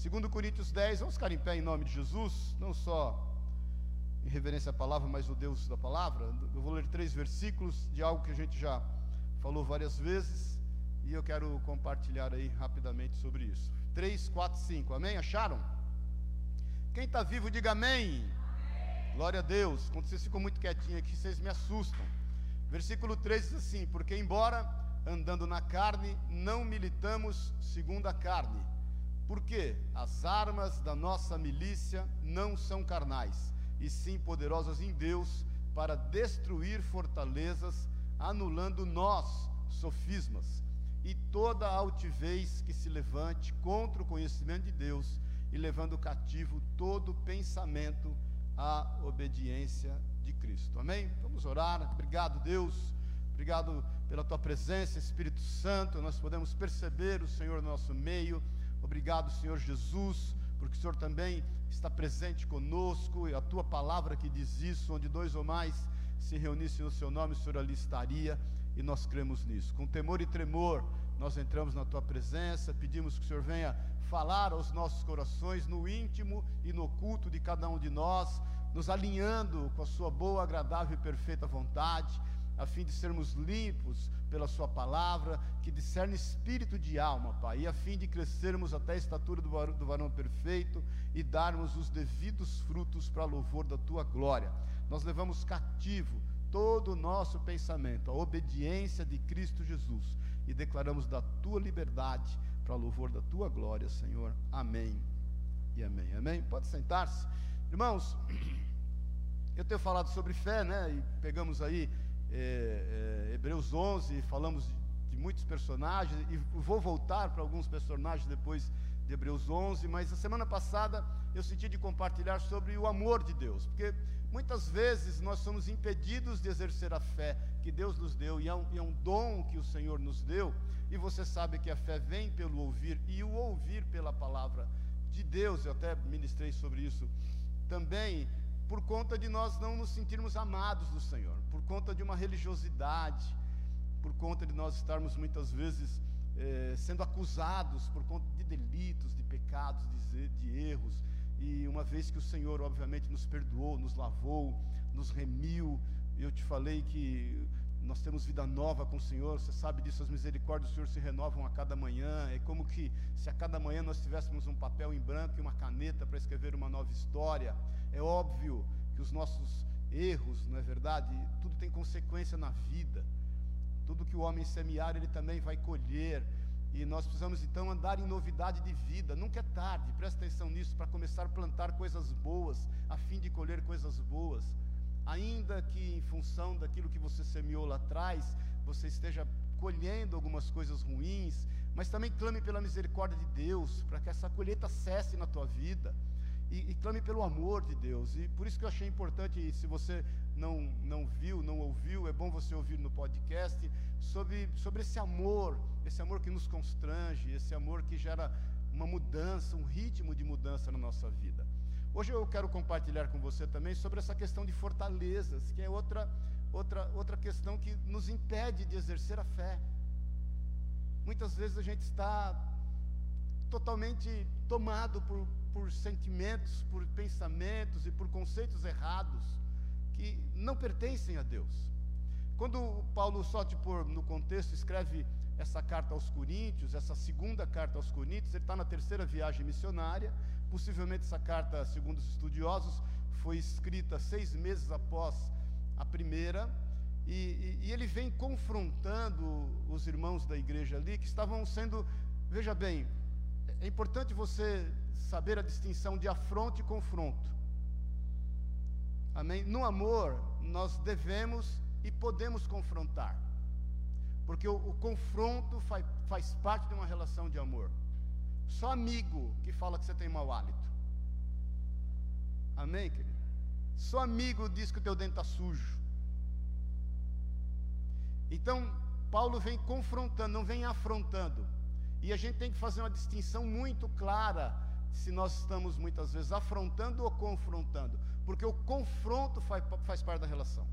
Segundo Coríntios 10, vamos ficar em pé em nome de Jesus, não só em reverência à palavra, mas o Deus da palavra. Eu vou ler três versículos de algo que a gente já falou várias vezes e eu quero compartilhar aí rapidamente sobre isso. 3, 4, 5, amém? Acharam? Quem está vivo, diga amém. amém. Glória a Deus. Quando vocês ficam muito quietinhos aqui, vocês me assustam. Versículo 3 diz assim: Porque embora andando na carne, não militamos segundo a carne. Porque as armas da nossa milícia não são carnais, e sim poderosas em Deus para destruir fortalezas, anulando nós sofismas e toda altivez que se levante contra o conhecimento de Deus e levando cativo todo pensamento à obediência de Cristo. Amém? Vamos orar. Obrigado, Deus. Obrigado pela tua presença, Espírito Santo. Nós podemos perceber o Senhor no nosso meio. Obrigado, Senhor Jesus, porque o Senhor também está presente conosco e a tua palavra que diz isso, onde dois ou mais se reunissem no seu nome, o Senhor ali estaria e nós cremos nisso. Com temor e tremor, nós entramos na tua presença, pedimos que o Senhor venha falar aos nossos corações, no íntimo e no oculto de cada um de nós, nos alinhando com a sua boa, agradável e perfeita vontade, a fim de sermos limpos pela sua palavra, que discerne espírito de alma, Pai, e a fim de crescermos até a estatura do varão, perfeito e darmos os devidos frutos para louvor da tua glória. Nós levamos cativo todo o nosso pensamento, a obediência de Cristo Jesus, e declaramos da tua liberdade para louvor da tua glória, Senhor. Amém e amém. Amém. Pode sentar-se. Irmãos, eu tenho falado sobre fé, né? E pegamos aí é, é, Hebreus 11, falamos de, de muitos personagens, e vou voltar para alguns personagens depois de Hebreus 11, mas a semana passada eu senti de compartilhar sobre o amor de Deus, porque Muitas vezes nós somos impedidos de exercer a fé que Deus nos deu, e é, um, e é um dom que o Senhor nos deu, e você sabe que a fé vem pelo ouvir, e o ouvir pela palavra de Deus, eu até ministrei sobre isso também, por conta de nós não nos sentirmos amados do Senhor, por conta de uma religiosidade, por conta de nós estarmos muitas vezes eh, sendo acusados por conta de delitos, de pecados, de, de erros, e uma vez que o Senhor, obviamente, nos perdoou, nos lavou, nos remiu, eu te falei que nós temos vida nova com o Senhor, você sabe disso, as misericórdias do Senhor se renovam a cada manhã. É como que se a cada manhã nós tivéssemos um papel em branco e uma caneta para escrever uma nova história. É óbvio que os nossos erros, não é verdade? Tudo tem consequência na vida. Tudo que o homem semear, ele também vai colher. E nós precisamos então andar em novidade de vida. Nunca é tarde, presta atenção nisso, para começar a plantar coisas boas, a fim de colher coisas boas. Ainda que em função daquilo que você semeou lá atrás, você esteja colhendo algumas coisas ruins, mas também clame pela misericórdia de Deus, para que essa colheita cesse na tua vida. E, e, clame pelo amor de Deus. E por isso que eu achei importante, se você não, não viu, não ouviu, é bom você ouvir no podcast, sobre, sobre esse amor esse amor que nos constrange, esse amor que gera uma mudança, um ritmo de mudança na nossa vida. Hoje eu quero compartilhar com você também sobre essa questão de fortalezas, que é outra, outra, outra questão que nos impede de exercer a fé. Muitas vezes a gente está totalmente tomado por, por sentimentos, por pensamentos e por conceitos errados que não pertencem a Deus. Quando Paulo, só te pôr no contexto, escreve essa carta aos Coríntios, essa segunda carta aos Coríntios, ele está na terceira viagem missionária. Possivelmente essa carta, segundo os estudiosos, foi escrita seis meses após a primeira. E, e, e ele vem confrontando os irmãos da igreja ali que estavam sendo. Veja bem, é importante você saber a distinção de afronto e confronto. Amém? No amor, nós devemos e podemos confrontar. Porque o, o confronto faz, faz parte de uma relação de amor. Só amigo que fala que você tem mau hálito. Amém, querido? Só amigo diz que o teu dente está sujo. Então, Paulo vem confrontando, não vem afrontando. E a gente tem que fazer uma distinção muito clara se nós estamos muitas vezes afrontando ou confrontando. Porque o confronto faz, parte da relação.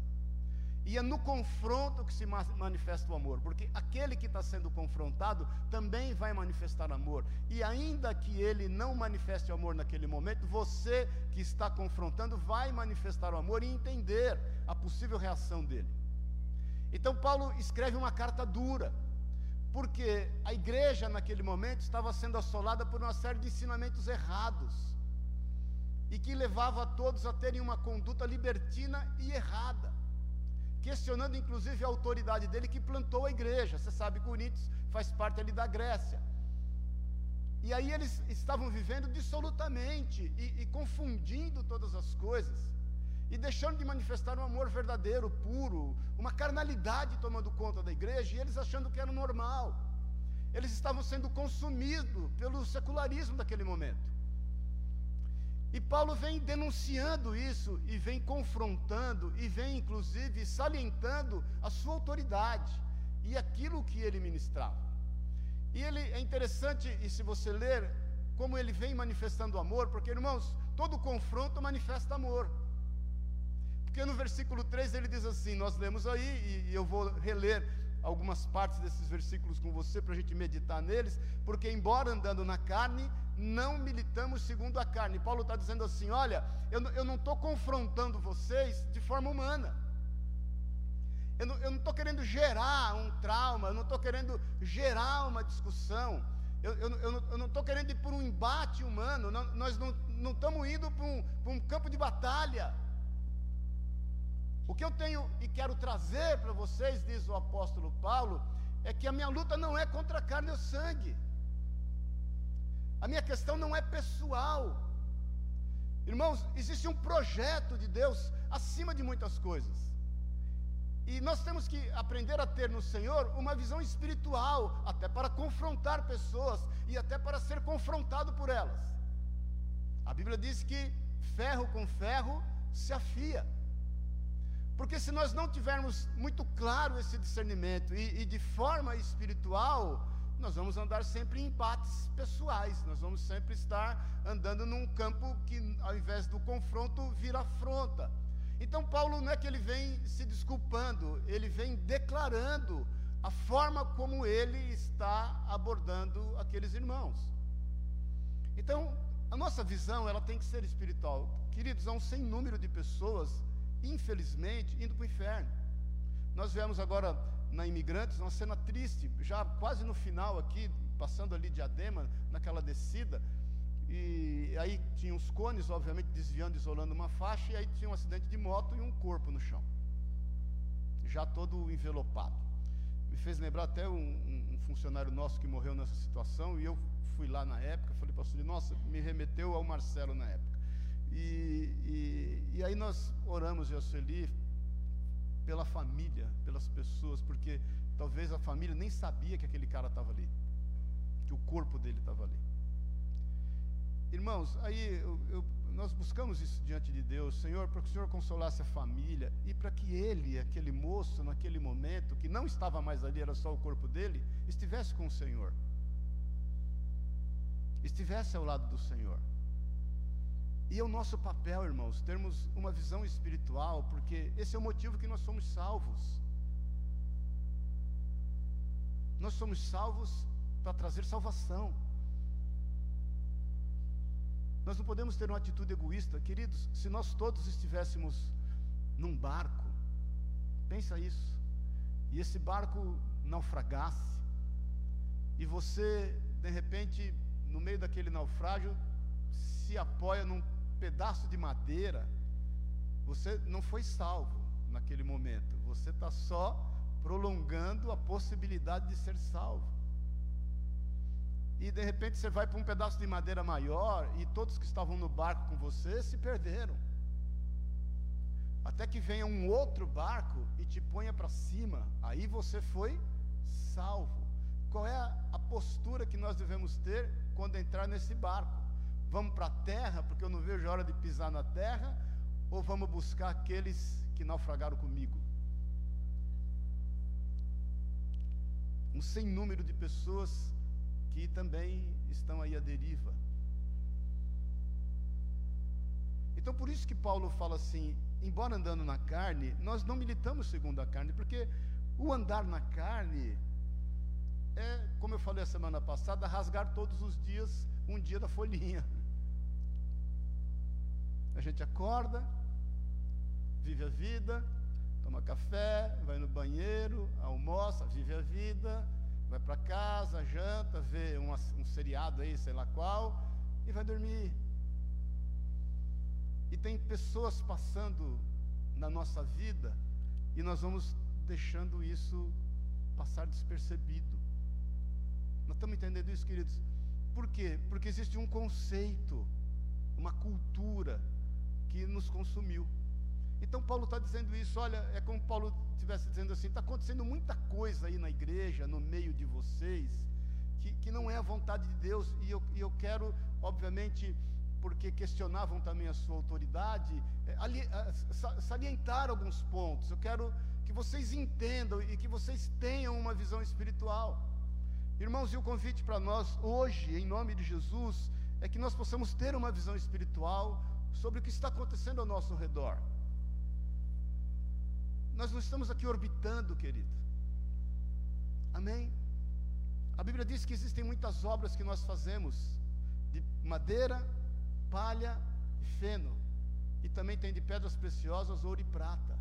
E é no confronto que se manifesta o amor, porque aquele que está sendo confrontado também vai manifestar amor. E ainda que ele não manifeste o amor naquele momento, você que está confrontando vai manifestar o amor e entender a possível reação dele. Então, Paulo escreve uma carta dura, porque a igreja naquele momento estava sendo assolada por uma série de ensinamentos errados e que levava a todos a terem uma conduta libertina e errada questionando inclusive a autoridade dele que plantou a igreja. Você sabe, Coríntios faz parte ali da Grécia. E aí eles estavam vivendo dissolutamente e, e confundindo todas as coisas e deixando de manifestar um amor verdadeiro, puro, uma carnalidade tomando conta da igreja e eles achando que era normal. Eles estavam sendo consumidos pelo secularismo daquele momento. E Paulo vem denunciando isso, e vem confrontando, e vem inclusive salientando a sua autoridade e aquilo que ele ministrava. E ele é interessante, e se você ler, como ele vem manifestando amor, porque irmãos, todo confronto manifesta amor. Porque no versículo 3 ele diz assim: Nós lemos aí, e eu vou reler algumas partes desses versículos com você para a gente meditar neles, porque embora andando na carne, não militamos segundo a carne. Paulo está dizendo assim: olha, eu, não estou confrontando vocês de forma humana. Eu não estou querendo gerar um trauma, eu não estou querendo gerar uma discussão, eu, eu, eu não estou querendo ir por um embate humano, não, nós não estamos indo para um, um campo de batalha. O que eu tenho e quero trazer para vocês, diz o apóstolo Paulo, é que a minha luta não é contra a carne ou sangue. A minha questão não é pessoal. Irmãos, existe um projeto de Deus acima de muitas coisas. E nós temos que aprender a ter no Senhor uma visão espiritual, até para confrontar pessoas e até para ser confrontado por elas. A Bíblia diz que ferro com ferro se afia. Porque se nós não tivermos muito claro esse discernimento e, e de forma espiritual, nós vamos andar sempre em empates pessoais, nós vamos sempre estar andando num campo que, ao invés do confronto, vira afronta. Então, Paulo não é que ele vem se desculpando, ele vem declarando a forma como ele está abordando aqueles irmãos. Então, a nossa visão ela tem que ser espiritual. Queridos, há um sem número de pessoas, infelizmente, indo para o inferno. Nós vemos agora na Imigrantes, uma cena triste, já quase no final aqui, passando ali de Adema, naquela descida, e aí tinha os cones, obviamente, desviando, isolando uma faixa, e aí tinha um acidente de moto e um corpo no chão, já todo envelopado. Me fez lembrar até um, um, funcionário nosso que morreu nessa situação, e eu fui lá na época, falei para o nossa, me remeteu ao Marcelo na época. E, e, e aí nós oramos, Sueli, pela família, pelas pessoas, porque talvez a família nem sabia que aquele cara estava ali, que o corpo dele estava ali. Irmãos, aí eu, eu, nós buscamos isso diante de Deus, Senhor, para que o Senhor consolasse a família e para que ele, aquele moço, naquele momento, que não estava mais ali, era só o corpo dele, estivesse com o Senhor, estivesse ao lado do Senhor. E é o nosso papel, irmãos, termos uma visão espiritual, porque esse é o motivo que nós somos salvos. Nós somos salvos para trazer salvação. Nós não podemos ter uma atitude egoísta, queridos. Se nós todos estivéssemos num barco, pensa isso, e esse barco naufragasse, e você, de repente, no meio daquele naufrágio, se apoia num pedaço de madeira, você não foi salvo naquele momento. Você está só prolongando a possibilidade de ser salvo. E de repente você vai para um pedaço de madeira maior e todos que estavam no barco com você se perderam. Até que venha um outro barco e te ponha para cima, aí você foi salvo. Qual é a postura que nós devemos ter quando entrar nesse barco? Vamos para a terra, porque eu não vejo a hora de pisar na terra, ou vamos buscar aqueles que naufragaram comigo? Um sem número de pessoas que também estão aí à deriva. Então por isso que Paulo fala assim: embora andando na carne, nós não militamos segundo a carne, porque o andar na carne é, como eu falei a semana passada, rasgar todos os dias um dia da folhinha. A gente acorda, vive a vida, toma café, vai no banheiro, almoça, vive a vida, vai para casa, janta, vê um, um seriado aí, sei lá qual, e vai dormir. E tem pessoas passando na nossa vida e nós vamos deixando isso passar despercebido. Nós estamos entendendo isso, queridos? Por quê? Porque existe um conceito, uma cultura que nos consumiu. Então Paulo está dizendo isso, olha, é como Paulo estivesse dizendo assim, está acontecendo muita coisa aí na igreja, no meio de vocês, que, que não é a vontade de Deus, e eu, e eu quero, obviamente, porque questionavam também a sua autoridade, é, ali, é, salientar alguns pontos. Eu quero que vocês entendam e que vocês tenham uma visão espiritual. Irmãos, e o convite para nós hoje, em nome de Jesus, é que nós possamos ter uma visão espiritual sobre o que está acontecendo ao nosso redor. Nós não estamos aqui orbitando, querido. Amém? A Bíblia diz que existem muitas obras que nós fazemos de madeira, palha e feno. E também tem de pedras preciosas, ouro e prata.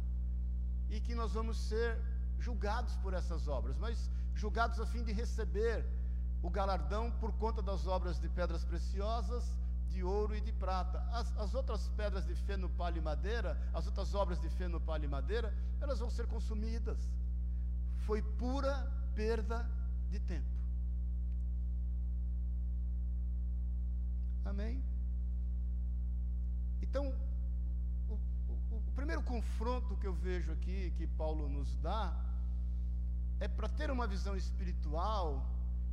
E que nós vamos ser julgados por essas obras, mas julgados a fim de receber o galardão por conta das obras de pedras preciosas, de ouro e de prata. As, as outras pedras de feno, palha e madeira, as outras obras de feno, palha e madeira, elas vão ser consumidas. Foi pura perda de tempo. Amém? Então, o, o, o, primeiro confronto que eu vejo aqui, que Paulo nos dá, é para ter uma visão espiritual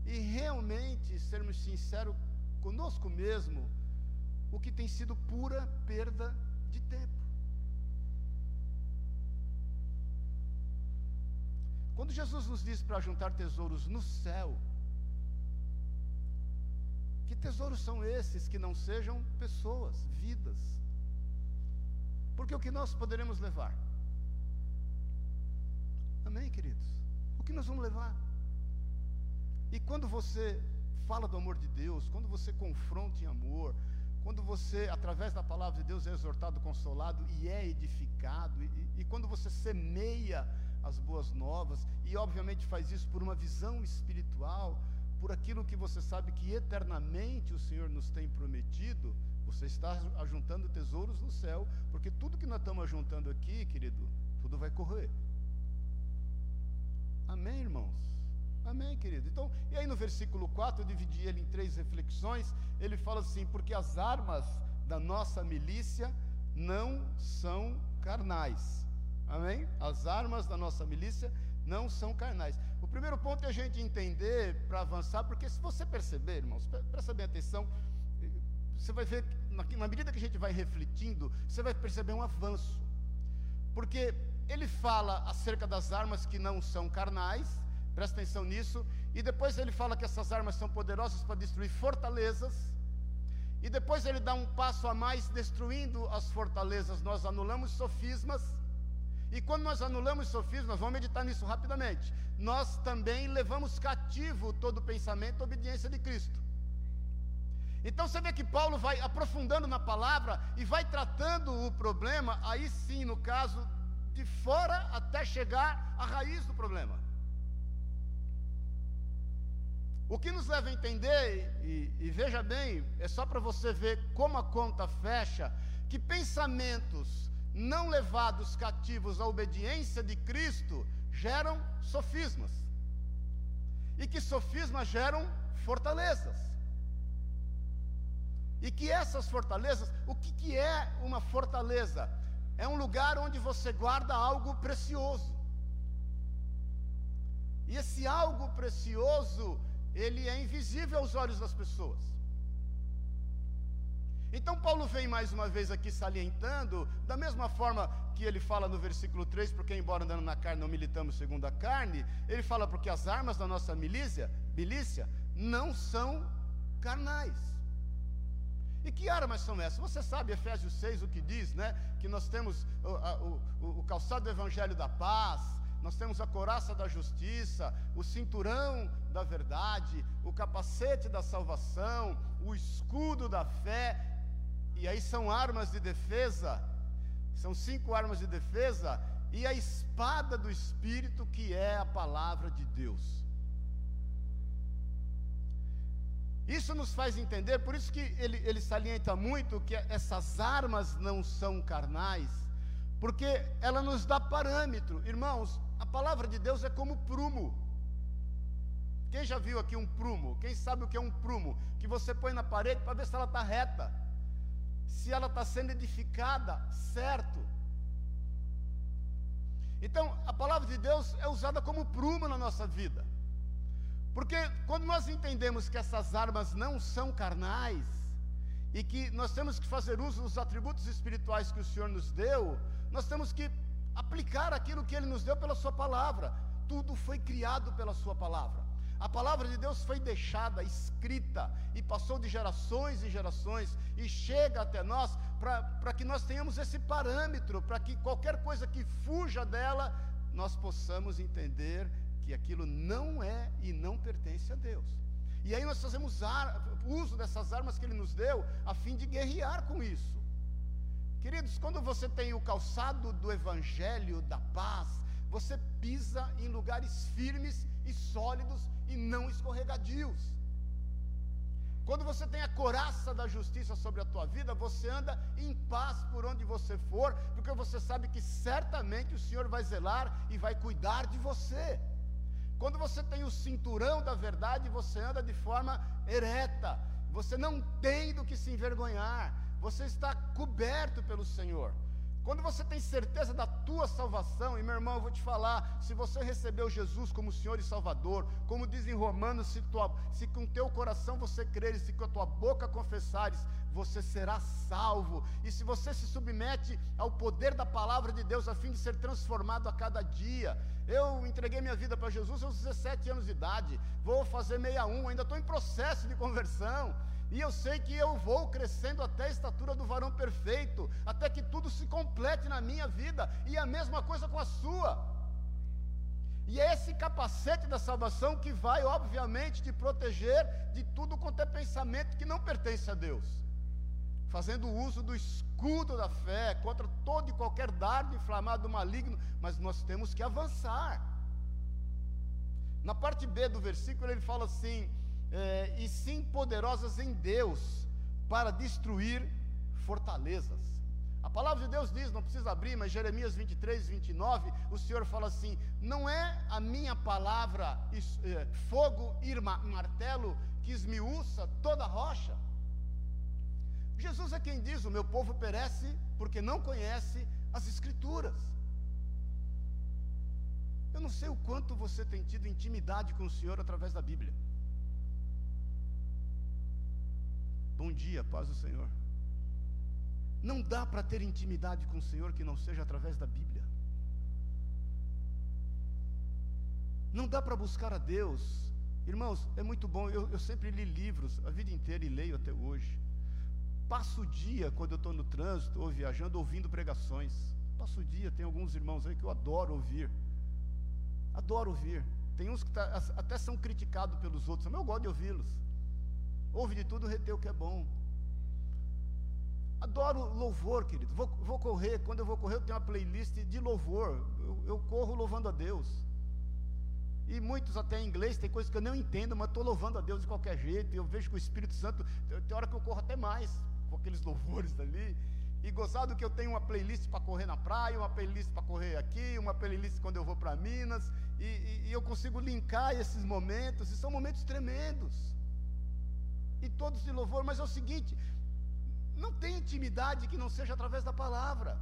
e realmente sermos sinceros conosco mesmo, o que tem sido pura perda de tempo. Quando Jesus nos diz para juntar tesouros no céu, que tesouros são esses que não sejam pessoas, vidas? Porque o que nós poderemos levar? Amém, queridos? O que nós vamos levar? E quando você fala do amor de Deus, quando você confronta em amor, quando você, através da palavra de Deus, é exortado, consolado e é edificado, e, e quando você semeia as boas novas, e obviamente faz isso por uma visão espiritual, por aquilo que você sabe que eternamente o Senhor nos tem prometido, você está ajuntando tesouros no céu, porque tudo que nós estamos ajuntando aqui, querido, tudo vai correr. Amém, irmãos? Amém, querido? Então, e aí no versículo 4, eu dividi ele em três reflexões. Ele fala assim: porque as armas da nossa milícia não são carnais. Amém? As armas da nossa milícia não são carnais. O primeiro ponto é a gente entender para avançar, porque se você perceber, irmãos, presta bem atenção, você vai ver, na medida que a gente vai refletindo, você vai perceber um avanço. Porque ele fala acerca das armas que não são carnais, presta atenção nisso, e depois ele fala que essas armas são poderosas para destruir fortalezas, e depois ele dá um passo a mais, destruindo as fortalezas, nós anulamos sofismas, e quando nós anulamos sofismas, vamos meditar nisso rapidamente, nós também levamos cativo todo o pensamento à obediência de Cristo. Então você vê que Paulo vai aprofundando na palavra e vai tratando o problema, aí sim, no caso de fora até chegar à raiz do problema. O que nos leva a entender, e, e veja bem, é só para você ver como a conta fecha, que pensamentos não levados cativos à obediência de Cristo geram sofismas, e que sofismas geram fortalezas. E que essas fortalezas, o que, que é uma fortaleza? é um lugar onde você guarda algo precioso. E esse algo precioso, ele é invisível aos olhos das pessoas. Então Paulo vem mais uma vez aqui salientando, da mesma forma que ele fala no versículo 3, porque embora andando na carne não militamos segundo a carne, ele fala porque as armas da nossa milícia, milícia não são carnais. E que armas são essas? Você sabe, Efésios 6, o que diz, né? Que nós temos o, o, o calçado do evangelho da paz, nós temos a coraça da justiça, o cinturão da verdade, o capacete da salvação, o escudo da fé, e aí são armas de defesa, são cinco armas de defesa, e a espada do Espírito, que é a palavra de Deus. Isso nos faz entender, por isso que ele, ele salienta muito que essas armas não são carnais, porque ela nos dá parâmetro. Irmãos, a palavra de Deus é como prumo. Quem já viu aqui um prumo? Quem sabe o que é um prumo? Que você põe na parede para ver se ela está reta, se ela está sendo edificada certo. Então, a palavra de Deus é usada como prumo na nossa vida. Porque quando nós entendemos que essas armas não são carnais, e que nós temos que fazer uso dos atributos espirituais que o Senhor nos deu, nós temos que aplicar aquilo que Ele nos deu pela Sua palavra. Tudo foi criado pela Sua palavra. A palavra de Deus foi deixada, escrita, e passou de gerações e gerações, e chega até nós para que nós tenhamos esse parâmetro, para que qualquer coisa que fuja dela, nós possamos entender que aquilo não é e não pertence a Deus. E aí nós fazemos uso dessas armas que Ele nos deu, a fim de guerrear com isso. Queridos, quando você tem o calçado do Evangelho da paz, você pisa em lugares firmes e sólidos e não escorregadios. Quando você tem a coraça da justiça sobre a tua vida, você anda em paz por onde você for, porque você sabe que certamente o Senhor vai zelar e vai cuidar de você. Quando você tem o cinturão da verdade, você anda de forma ereta, você não tem do que se envergonhar, você está coberto pelo Senhor. Quando você tem certeza da tua salvação, e meu irmão, eu vou te falar, se você recebeu Jesus como Senhor e Salvador, como diz em Romanos, se, tua, se com teu coração você crer e se com a tua boca confessares, você será salvo. E se você se submete ao poder da palavra de Deus a fim de ser transformado a cada dia. Eu entreguei minha vida para Jesus aos 17 anos de idade, vou fazer 61, ainda estou em processo de conversão. E eu sei que eu vou crescendo até a estatura do varão perfeito, até que tudo se complete na minha vida, e a mesma coisa com a sua. E é esse capacete da salvação que vai, obviamente, te proteger de tudo quanto é pensamento que não pertence a Deus, fazendo uso do escudo da fé contra todo e qualquer dardo inflamado maligno, mas nós temos que avançar. Na parte B do versículo ele fala assim: é, e sim poderosas em Deus para destruir fortalezas. A palavra de Deus diz, não precisa abrir, mas Jeremias 23, 29, o Senhor fala assim: Não é a minha palavra é, fogo e martelo que esmiuça toda rocha? Jesus é quem diz: O meu povo perece porque não conhece as Escrituras. Eu não sei o quanto você tem tido intimidade com o Senhor através da Bíblia. Bom dia, paz do Senhor. Não dá para ter intimidade com o Senhor que não seja através da Bíblia. Não dá para buscar a Deus. Irmãos, é muito bom. Eu, eu sempre li livros a vida inteira e leio até hoje. Passo o dia, quando eu estou no trânsito ou viajando, ouvindo pregações. Passo o dia, tem alguns irmãos aí que eu adoro ouvir. Adoro ouvir. Tem uns que tá, até são criticados pelos outros, mas eu gosto de ouvi-los. Ouve de tudo, reteu o que é bom. Adoro louvor, querido. Vou, vou, correr, quando eu vou correr, eu tenho uma playlist de louvor. Eu, eu corro louvando a Deus. E muitos até em inglês, tem coisas que eu não entendo, mas estou louvando a Deus de qualquer jeito. Eu vejo que o Espírito Santo, tem hora que eu corro até mais, com aqueles louvores ali. E gozado que eu tenho uma playlist para correr na praia, uma playlist para correr aqui, uma playlist quando eu vou para Minas. E, e, e eu consigo linkar esses momentos, e são momentos tremendos e todos de louvor, mas é o seguinte: não tem intimidade que não seja através da palavra.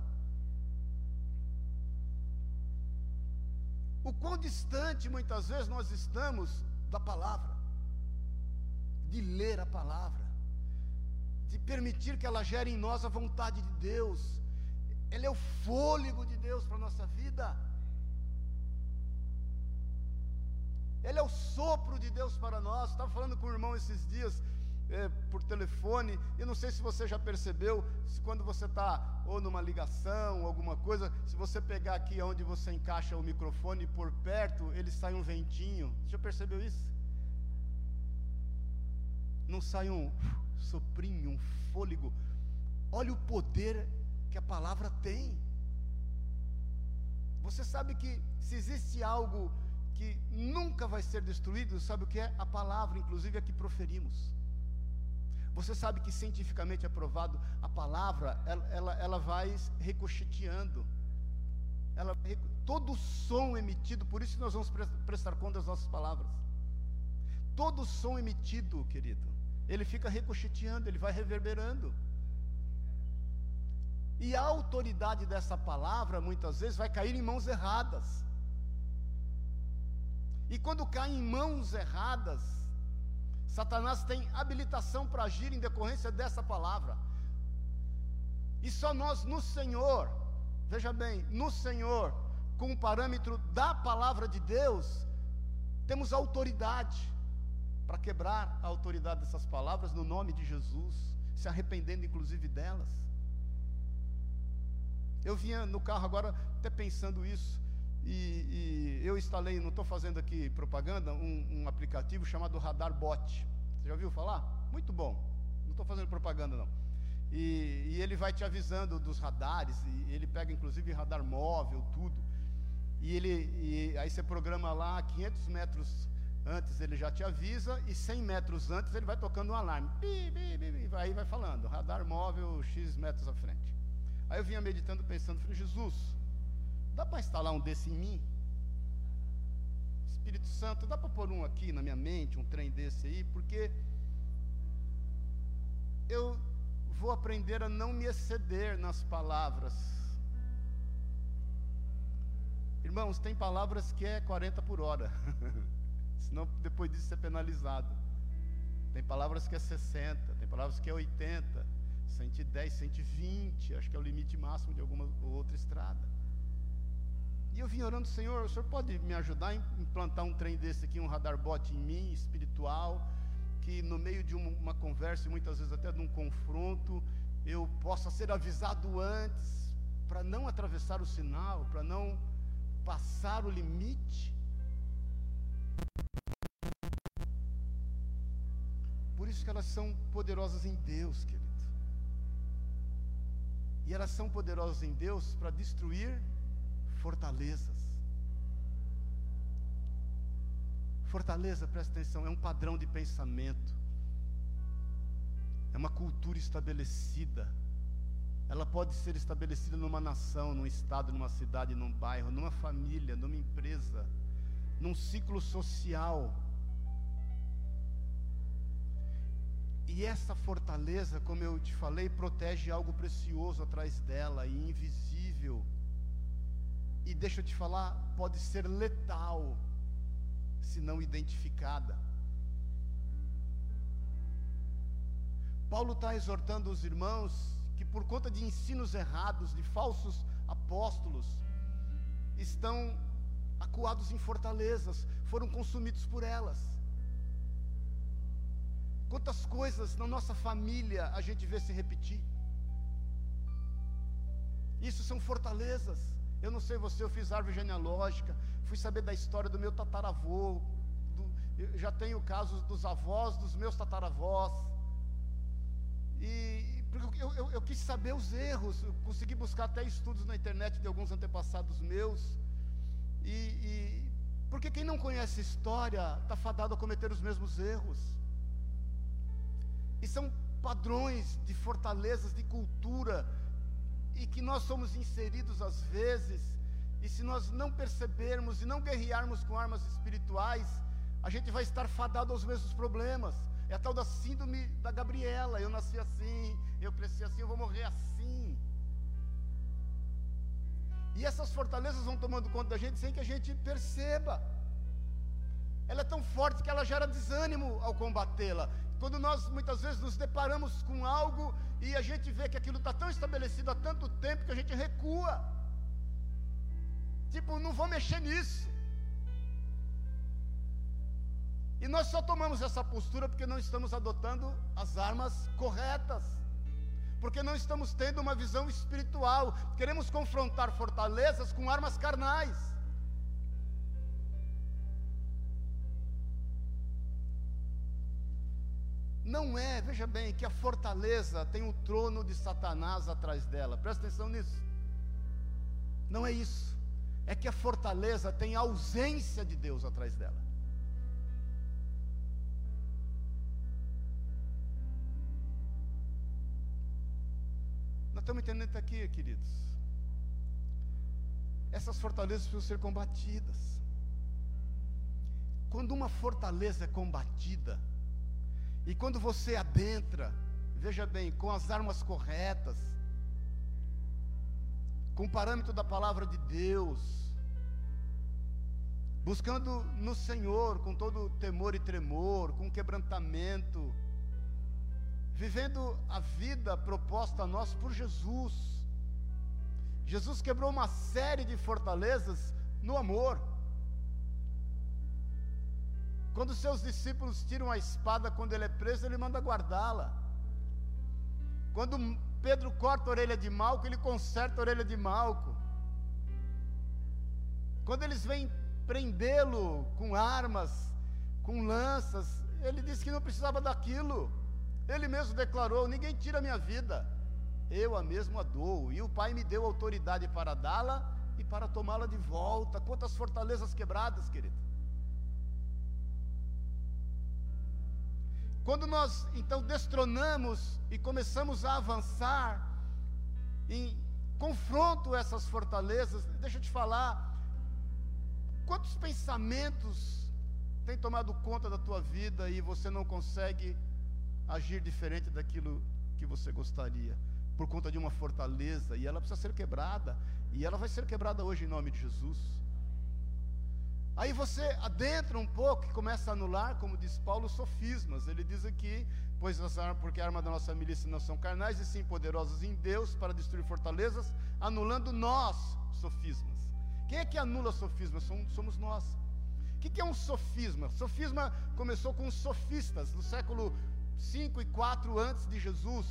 O quão distante muitas vezes nós estamos da palavra, de ler a palavra, de permitir que ela gere em nós a vontade de Deus, ela é o fôlego de Deus para a nossa vida. Ele é o sopro de Deus para nós. Estava falando com o irmão esses dias é, por telefone. E não sei se você já percebeu, se quando você está ou numa ligação, alguma coisa, se você pegar aqui onde você encaixa o microfone por perto, ele sai um ventinho. Você já percebeu isso? Não sai um soprinho, um fôlego. Olha o poder que a palavra tem. Você sabe que se existe algo que nunca vai ser destruído, sabe o que é? A palavra, inclusive a que proferimos. Você sabe que cientificamente é provado, a palavra, ela, ela, ela vai ricocheteando. Ela, todo som emitido, por isso nós vamos prestar conta das nossas palavras. Todo som emitido, querido, ele fica ricocheteando, ele vai reverberando. E a autoridade dessa palavra, muitas vezes, vai cair em mãos erradas. E quando cai em mãos erradas, Satanás tem habilitação para agir em decorrência dessa palavra. E só nós no Senhor, veja bem, no Senhor, com o parâmetro da palavra de Deus, temos autoridade para quebrar a autoridade dessas palavras no nome de Jesus, se arrependendo inclusive delas. Eu vinha no carro agora até pensando isso, e, e eu instalei, não estou fazendo aqui propaganda, um, um, aplicativo chamado Radar Bot. Você já ouviu falar? Muito bom. Não estou fazendo propaganda não. E, e, ele vai te avisando dos radares, e ele pega inclusive radar móvel, tudo. E ele, e aí você programa lá 500 metros antes ele já te avisa e 100 metros antes ele vai tocando um alarme. Bi, bi, bi, aí vai falando, radar móvel X metros à frente. Aí eu vinha meditando, pensando, falei, Jesus, dá para instalar um desse em mim? Espírito Santo, dá para pôr um aqui na minha mente, um trem desse aí, porque eu vou aprender a não me exceder nas palavras. Irmãos, tem palavras que é 40 por hora, senão depois disso é penalizado. Tem palavras que é 60, tem palavras que é 80. 110, 120, acho que é o limite máximo de alguma outra estrada. E eu vim orando, Senhor, o Senhor pode me ajudar a implantar um trem desse aqui, um radar bot em mim, espiritual, que no meio de uma conversa e muitas vezes até de um confronto, eu possa ser avisado antes, para não atravessar o sinal, para não passar o limite. Por isso que elas são poderosas em Deus, querido. E elas são poderosas em Deus para destruir fortalezas. Fortaleza, presta atenção, é um padrão de pensamento, é uma cultura estabelecida. Ela pode ser estabelecida numa nação, num estado, numa cidade, num bairro, numa família, numa empresa, num ciclo social. E essa fortaleza, como eu te falei, protege algo precioso atrás dela e invisível. E deixa eu te falar, pode ser letal se não identificada. Paulo está exortando os irmãos que, por conta de ensinos errados, de falsos apóstolos, estão acuados em fortalezas, foram consumidos por elas. Quantas coisas na nossa família a gente vê se repetir. Isso são fortalezas. Eu não sei você, eu fiz árvore genealógica, fui saber da história do meu tataravô, do, já tenho casos dos avós dos meus tataravós. E eu, eu, eu, quis saber os erros, consegui buscar até estudos na internet de alguns antepassados meus. E, e porque quem não conhece história está fadado a cometer os mesmos erros. E são padrões de fortalezas, de cultura, e que nós somos inseridos às vezes, e se nós não percebermos e não guerrearmos com armas espirituais, a gente vai estar fadado aos mesmos problemas. É a tal da síndrome da Gabriela. Eu nasci assim, eu cresci assim, eu vou morrer assim. E essas fortalezas vão tomando conta da gente sem que a gente perceba. Ela é tão forte que ela gera desânimo ao combatê-la. Quando nós muitas vezes nos deparamos com algo e a gente vê que aquilo está tão estabelecido há tanto tempo que a gente recua. Tipo, não vou mexer nisso. E nós só tomamos essa postura porque não estamos adotando as armas corretas. Porque não estamos tendo uma visão espiritual. Queremos confrontar fortalezas com armas carnais. Não é, veja bem, que a fortaleza tem o trono de Satanás atrás dela. Presta atenção nisso. Não é isso. É que a fortaleza tem a ausência de Deus atrás dela. Nós estamos entendendo aqui, queridos. Essas fortalezas precisam ser combatidas. Quando uma fortaleza é combatida, e quando você adentra, veja bem, com as armas corretas, com o parâmetro da palavra de Deus, buscando no Senhor com todo temor e tremor, com quebrantamento, vivendo a vida proposta a nós por Jesus. Jesus quebrou uma série de fortalezas no amor. Quando seus discípulos tiram a espada quando ele é preso, ele manda guardá-la. Quando Pedro corta a orelha de Malco, ele conserta a orelha de Malco. Quando eles vêm prendê-lo com armas, com lanças, ele disse que não precisava daquilo. Ele mesmo declarou: Ninguém tira a minha vida, eu a mesmo a dou. E o Pai me deu autoridade para dá-la e para tomá-la de volta. Quantas fortalezas quebradas, querido. Quando nós então destronamos e começamos a avançar em confronto essas fortalezas, deixa eu te falar, quantos pensamentos têm tomado conta da tua vida e você não consegue agir diferente daquilo que você gostaria, por conta de uma fortaleza, e ela precisa ser quebrada, e ela vai ser quebrada hoje em nome de Jesus. Aí você adentra um pouco e começa a anular, como diz Paulo, sofismas. Ele diz aqui, pois porque a arma da nossa milícia não são carnais e sim poderosas em Deus para destruir fortalezas, anulando nós sofismas. Quem é que anula sofismas? Somos nós. O que é um sofisma? Sofisma começou com os sofistas no século 5 e 4 antes de Jesus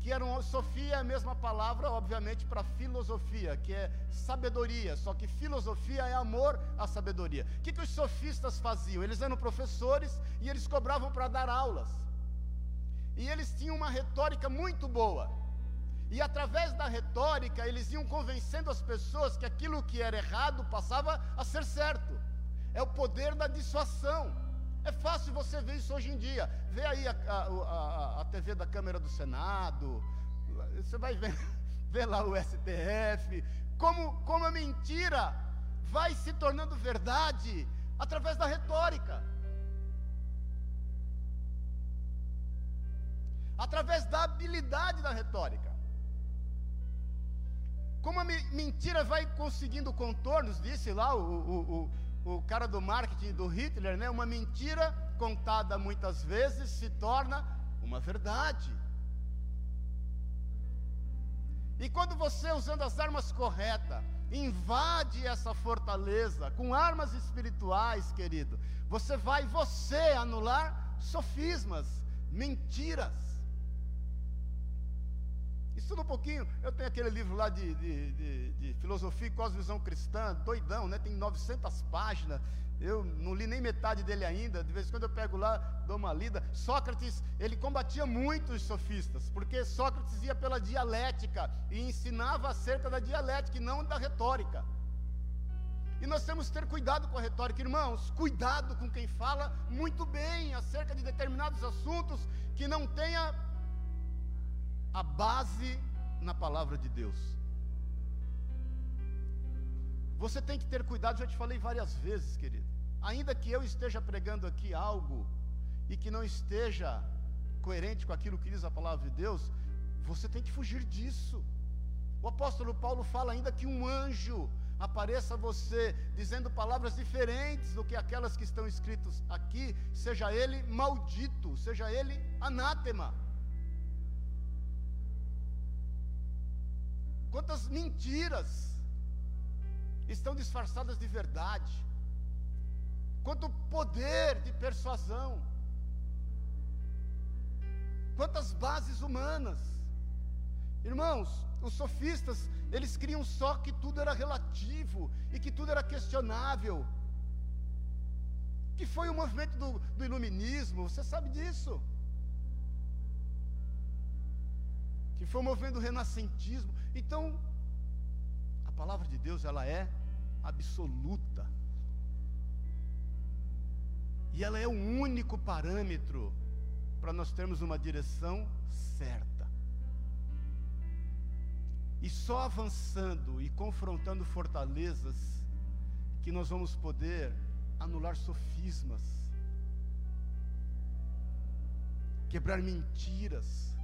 que eram sofia é a mesma palavra, obviamente, para filosofia, que é sabedoria, só que filosofia é amor à sabedoria. O que, que os sofistas faziam? Eles eram professores e eles cobravam para dar aulas. E eles tinham uma retórica muito boa. E através da retórica, eles iam convencendo as pessoas que aquilo que era errado passava a ser certo. É o poder da dissuasão. É fácil você ver isso hoje em dia. Vê aí a, a, a, a TV da Câmara do Senado, você vai ver, ver lá o STF, como, como a mentira vai se tornando verdade através da retórica. Através da habilidade da retórica. Como a mentira vai conseguindo contornos, disse lá o, o, o cara do marketing do Hitler, né? Uma mentira contada muitas vezes se torna uma verdade. E quando você, usando as armas corretas, invade essa fortaleza com armas espirituais, querido, você vai você anular sofismas, mentiras. Estuda um pouquinho. Eu tenho aquele livro lá de, de, de, de filosofia e cosmovisão cristã, doidão, né? Tem 900 páginas. Eu não li nem metade dele ainda. De vez em quando eu pego lá, dou uma lida. Sócrates, ele combatia muito os sofistas, porque Sócrates ia pela dialética e ensinava acerca da dialética e não da retórica. E nós temos que ter cuidado com a retórica, irmãos. Cuidado com quem fala muito bem acerca de determinados assuntos que não tenha a base na palavra de Deus. Você tem que ter cuidado, já te falei várias vezes, querido. Ainda que eu esteja pregando aqui algo e que não esteja coerente com aquilo que diz a palavra de Deus, você tem que fugir disso. O apóstolo Paulo fala ainda que um anjo apareça a você dizendo palavras diferentes do que aquelas que estão escritas aqui, seja ele maldito, seja ele anátema. Quantas mentiras estão disfarçadas de verdade. quanto poder de persuasão, quantas bases humanas. Irmãos, os sofistas, eles criam só que tudo era relativo e que tudo era questionável. Que foi o movimento do, do iluminismo, você sabe disso. Que foi o movimento do renascentismo. Então, a palavra de Deus, ela é absoluta. E ela é o único parâmetro para nós termos uma direção certa. E só avançando e confrontando fortalezas que nós vamos poder anular sofismas, quebrar mentiras,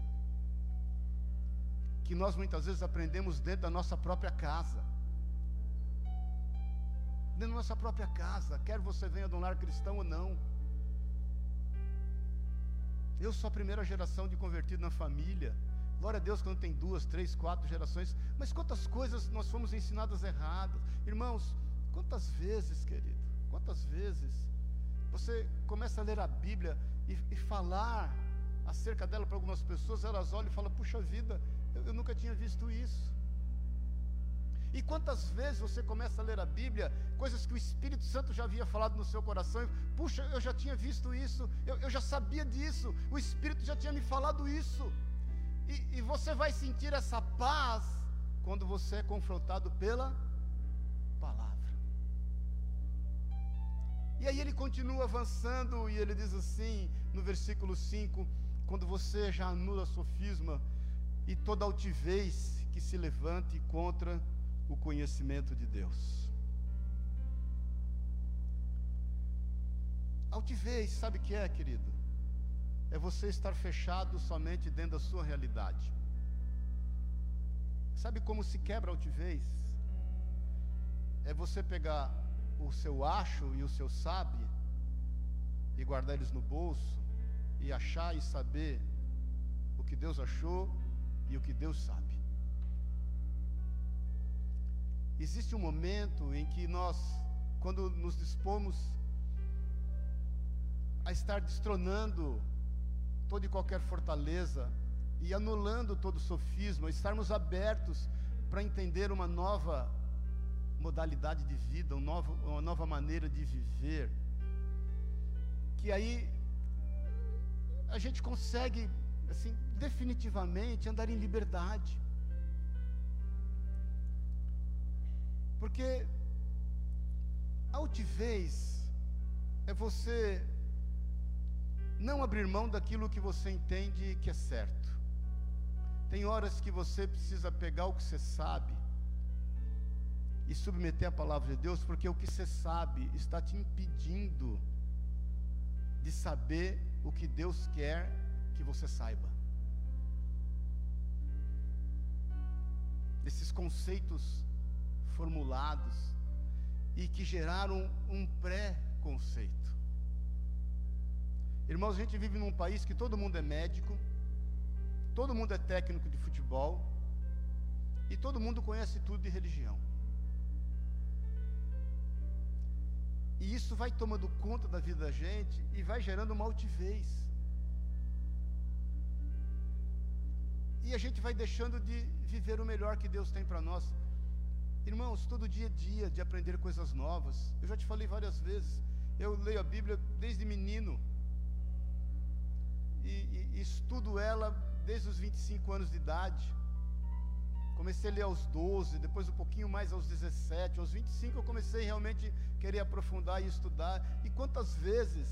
que nós muitas vezes aprendemos dentro da nossa própria casa. Dentro da nossa própria casa, quer você venha de um lar cristão ou não. Eu sou a primeira geração de convertido na família. Glória a Deus quando tem duas, três, quatro gerações. Mas quantas coisas nós fomos ensinadas erradas. Irmãos, quantas vezes, querido, quantas vezes você começa a ler a Bíblia e, e falar acerca dela para algumas pessoas, elas olham e falam: puxa vida, eu, eu nunca tinha visto isso. E quantas vezes você começa a ler a Bíblia, coisas que o Espírito Santo já havia falado no seu coração, e, puxa, eu já tinha visto isso, eu, eu já sabia disso, o Espírito já tinha me falado isso. E, e você vai sentir essa paz quando você é confrontado pela palavra. E aí ele continua avançando e ele diz assim, no versículo 5: quando você já anula sofisma e toda altivez que se levante contra o conhecimento de Deus. Altivez, sabe o que é, querido? é você estar fechado somente dentro da sua realidade. Sabe como se quebra a altivez? É você pegar o seu acho e o seu sabe e guardar eles no bolso e achar e saber o que Deus achou e o que Deus sabe. Existe um momento em que nós, quando nos dispomos a estar destronando toda e qualquer fortaleza e anulando todo sofisma, estarmos abertos para entender uma nova modalidade de vida, um novo, uma nova maneira de viver, que aí a gente consegue, assim, definitivamente andar em liberdade. Porque altivez é você não abrir mão daquilo que você entende que é certo. Tem horas que você precisa pegar o que você sabe e submeter a palavra de Deus, porque o que você sabe está te impedindo de saber o que Deus quer que você saiba. Esses conceitos formulados e que geraram um pré-conceito. Irmãos, a gente vive num país que todo mundo é médico, todo mundo é técnico de futebol e todo mundo conhece tudo de religião. E isso vai tomando conta da vida da gente e vai gerando uma altivez. E a gente vai deixando de viver o melhor que Deus tem para nós. Irmãos, todo dia é dia de aprender coisas novas. Eu já te falei várias vezes. Eu leio a Bíblia desde menino e, e estudo ela desde os 25 anos de idade. Comecei a ler aos 12, depois um pouquinho mais aos 17, aos 25 eu comecei realmente a querer aprofundar e estudar. E quantas vezes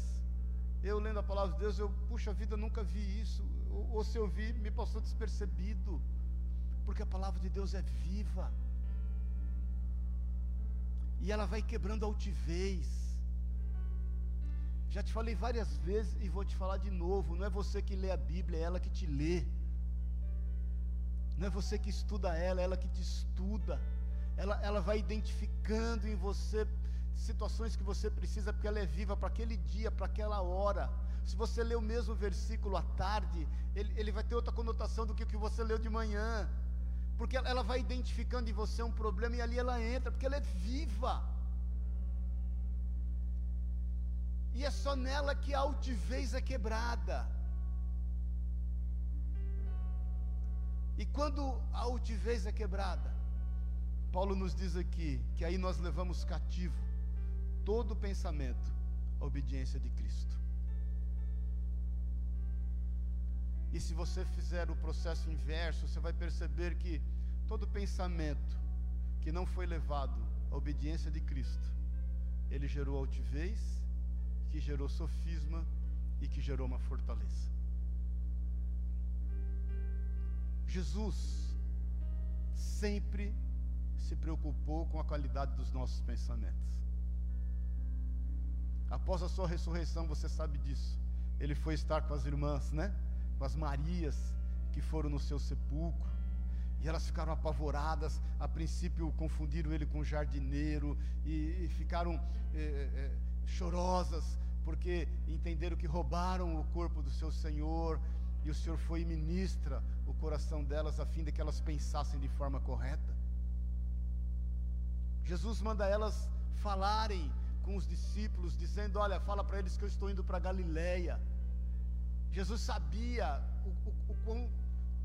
eu lendo a palavra de Deus, eu, puxa vida, nunca vi isso. Ou, se eu vi, me passou despercebido. Porque a palavra de Deus é viva. E ela vai quebrando altivez. Já te falei várias vezes e vou te falar de novo: não é você que lê a Bíblia, é ela que te lê. Não é você que estuda ela, é ela que te estuda. Ela, ela vai identificando em você situações que você precisa, porque ela é viva para aquele dia, para aquela hora. Se você lê o mesmo versículo à tarde, ele, ele vai ter outra conotação do que o que você leu de manhã. Porque ela, ela vai identificando em você um problema e ali ela entra, porque ela é viva. E é só nela que a altivez é quebrada. E quando a altivez é quebrada, Paulo nos diz aqui que aí nós levamos cativo todo pensamento à obediência de Cristo. E se você fizer o processo inverso, você vai perceber que todo pensamento que não foi levado à obediência de Cristo, ele gerou altivez, que gerou sofisma e que gerou uma fortaleza. Jesus sempre se preocupou com a qualidade dos nossos pensamentos. Após a sua ressurreição, você sabe disso. Ele foi estar com as irmãs, né? Com as Marias que foram no seu sepulcro. E elas ficaram apavoradas. A princípio confundiram ele com um jardineiro e, e ficaram eh, eh, chorosas porque entenderam que roubaram o corpo do seu Senhor. E o Senhor foi e ministra o coração delas a fim de que elas pensassem de forma correta. Jesus manda elas falarem com os discípulos, dizendo: Olha, fala para eles que eu estou indo para Galiléia. Jesus sabia o, o, o quão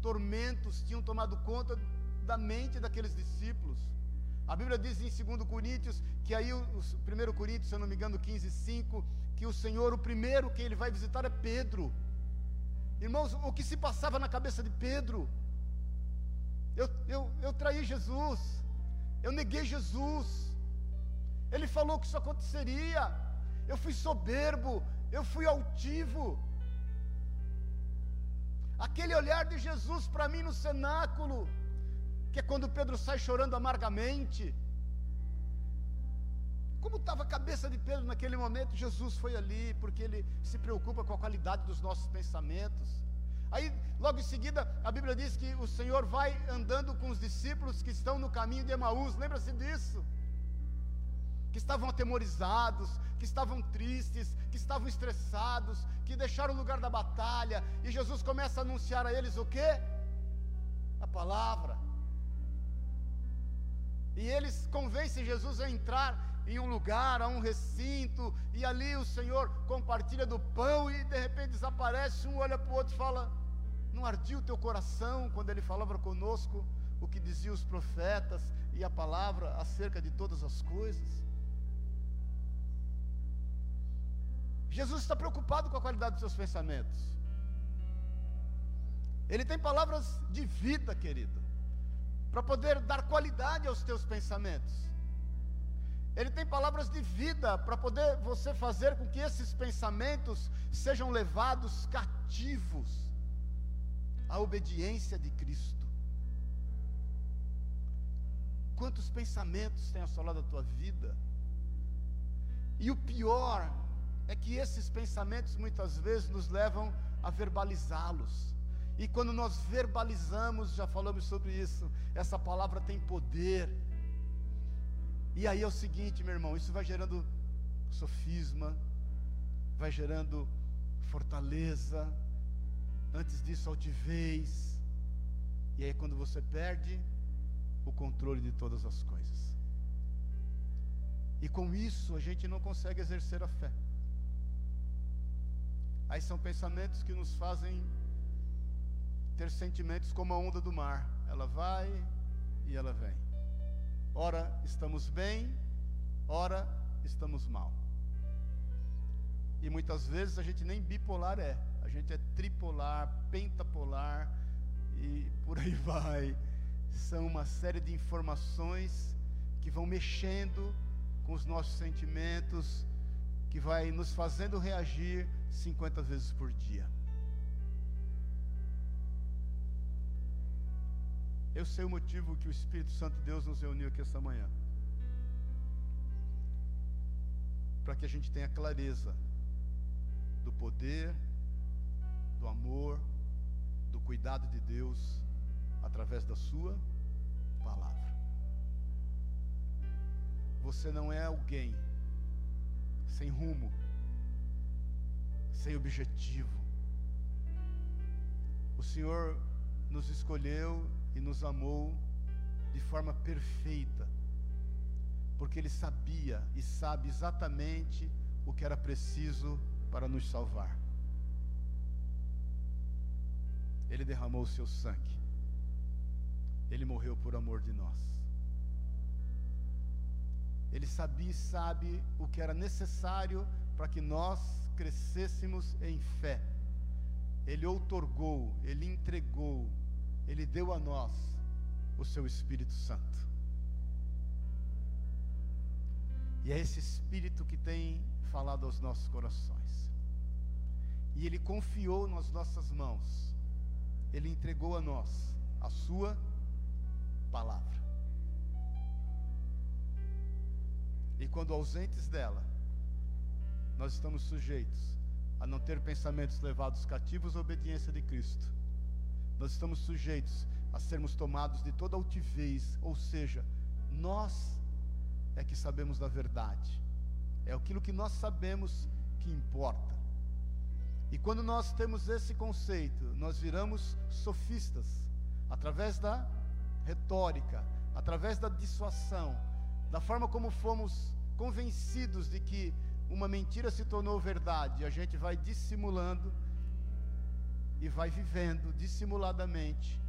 tormentos tinham tomado conta da mente daqueles discípulos. A Bíblia diz em 2 Coríntios, que aí, o 1 Coríntios, se eu não me engano, 15, 5, que o Senhor, o primeiro que ele vai visitar é Pedro. Irmãos, o que se passava na cabeça de Pedro? Eu, eu, eu traí Jesus, eu neguei Jesus, ele falou que isso aconteceria. Eu fui soberbo, eu fui altivo. Aquele olhar de Jesus para mim no cenáculo, que é quando Pedro sai chorando amargamente. Como estava a cabeça de Pedro naquele momento? Jesus foi ali, porque ele se preocupa com a qualidade dos nossos pensamentos. Aí, logo em seguida, a Bíblia diz que o Senhor vai andando com os discípulos que estão no caminho de Emaús, lembra-se disso? Que estavam atemorizados, que estavam tristes, que estavam estressados, que deixaram o lugar da batalha, e Jesus começa a anunciar a eles o que? A palavra. E eles convencem Jesus a entrar em um lugar, a um recinto, e ali o Senhor compartilha do pão e de repente desaparece, um olha para o outro e fala: Não ardia o teu coração quando ele falava conosco o que diziam os profetas e a palavra acerca de todas as coisas? Jesus está preocupado com a qualidade dos seus pensamentos. Ele tem palavras de vida, querido, para poder dar qualidade aos teus pensamentos. Ele tem palavras de vida para poder você fazer com que esses pensamentos sejam levados cativos à obediência de Cristo. Quantos pensamentos tem assolado a tua vida? E o pior é que esses pensamentos muitas vezes nos levam a verbalizá-los. E quando nós verbalizamos, já falamos sobre isso, essa palavra tem poder. E aí é o seguinte, meu irmão, isso vai gerando sofisma, vai gerando fortaleza, antes disso, altivez. E aí, quando você perde o controle de todas as coisas. E com isso, a gente não consegue exercer a fé. Aí são pensamentos que nos fazem ter sentimentos como a onda do mar. Ela vai e ela vem. Ora estamos bem, ora estamos mal. E muitas vezes a gente nem bipolar é, a gente é tripolar, pentapolar e por aí vai. São uma série de informações que vão mexendo com os nossos sentimentos, que vai nos fazendo reagir 50 vezes por dia. Eu sei o motivo que o Espírito Santo de Deus nos reuniu aqui essa manhã. Para que a gente tenha clareza do poder, do amor, do cuidado de Deus através da Sua palavra. Você não é alguém sem rumo sem objetivo. O Senhor nos escolheu e nos amou de forma perfeita, porque Ele sabia e sabe exatamente o que era preciso para nos salvar. Ele derramou o seu sangue. Ele morreu por amor de nós. Ele sabia e sabe o que era necessário para que nós crescêssemos em fé. Ele outorgou, ele entregou, ele deu a nós o seu Espírito Santo. E é esse Espírito que tem falado aos nossos corações. E ele confiou nas nossas mãos, ele entregou a nós a sua palavra. E quando ausentes dela, nós estamos sujeitos a não ter pensamentos levados cativos à obediência de Cristo. Nós estamos sujeitos a sermos tomados de toda altivez, ou seja, nós é que sabemos da verdade. É aquilo que nós sabemos que importa. E quando nós temos esse conceito, nós viramos sofistas, através da retórica, através da dissuasão, da forma como fomos convencidos de que uma mentira se tornou verdade, a gente vai dissimulando e vai vivendo dissimuladamente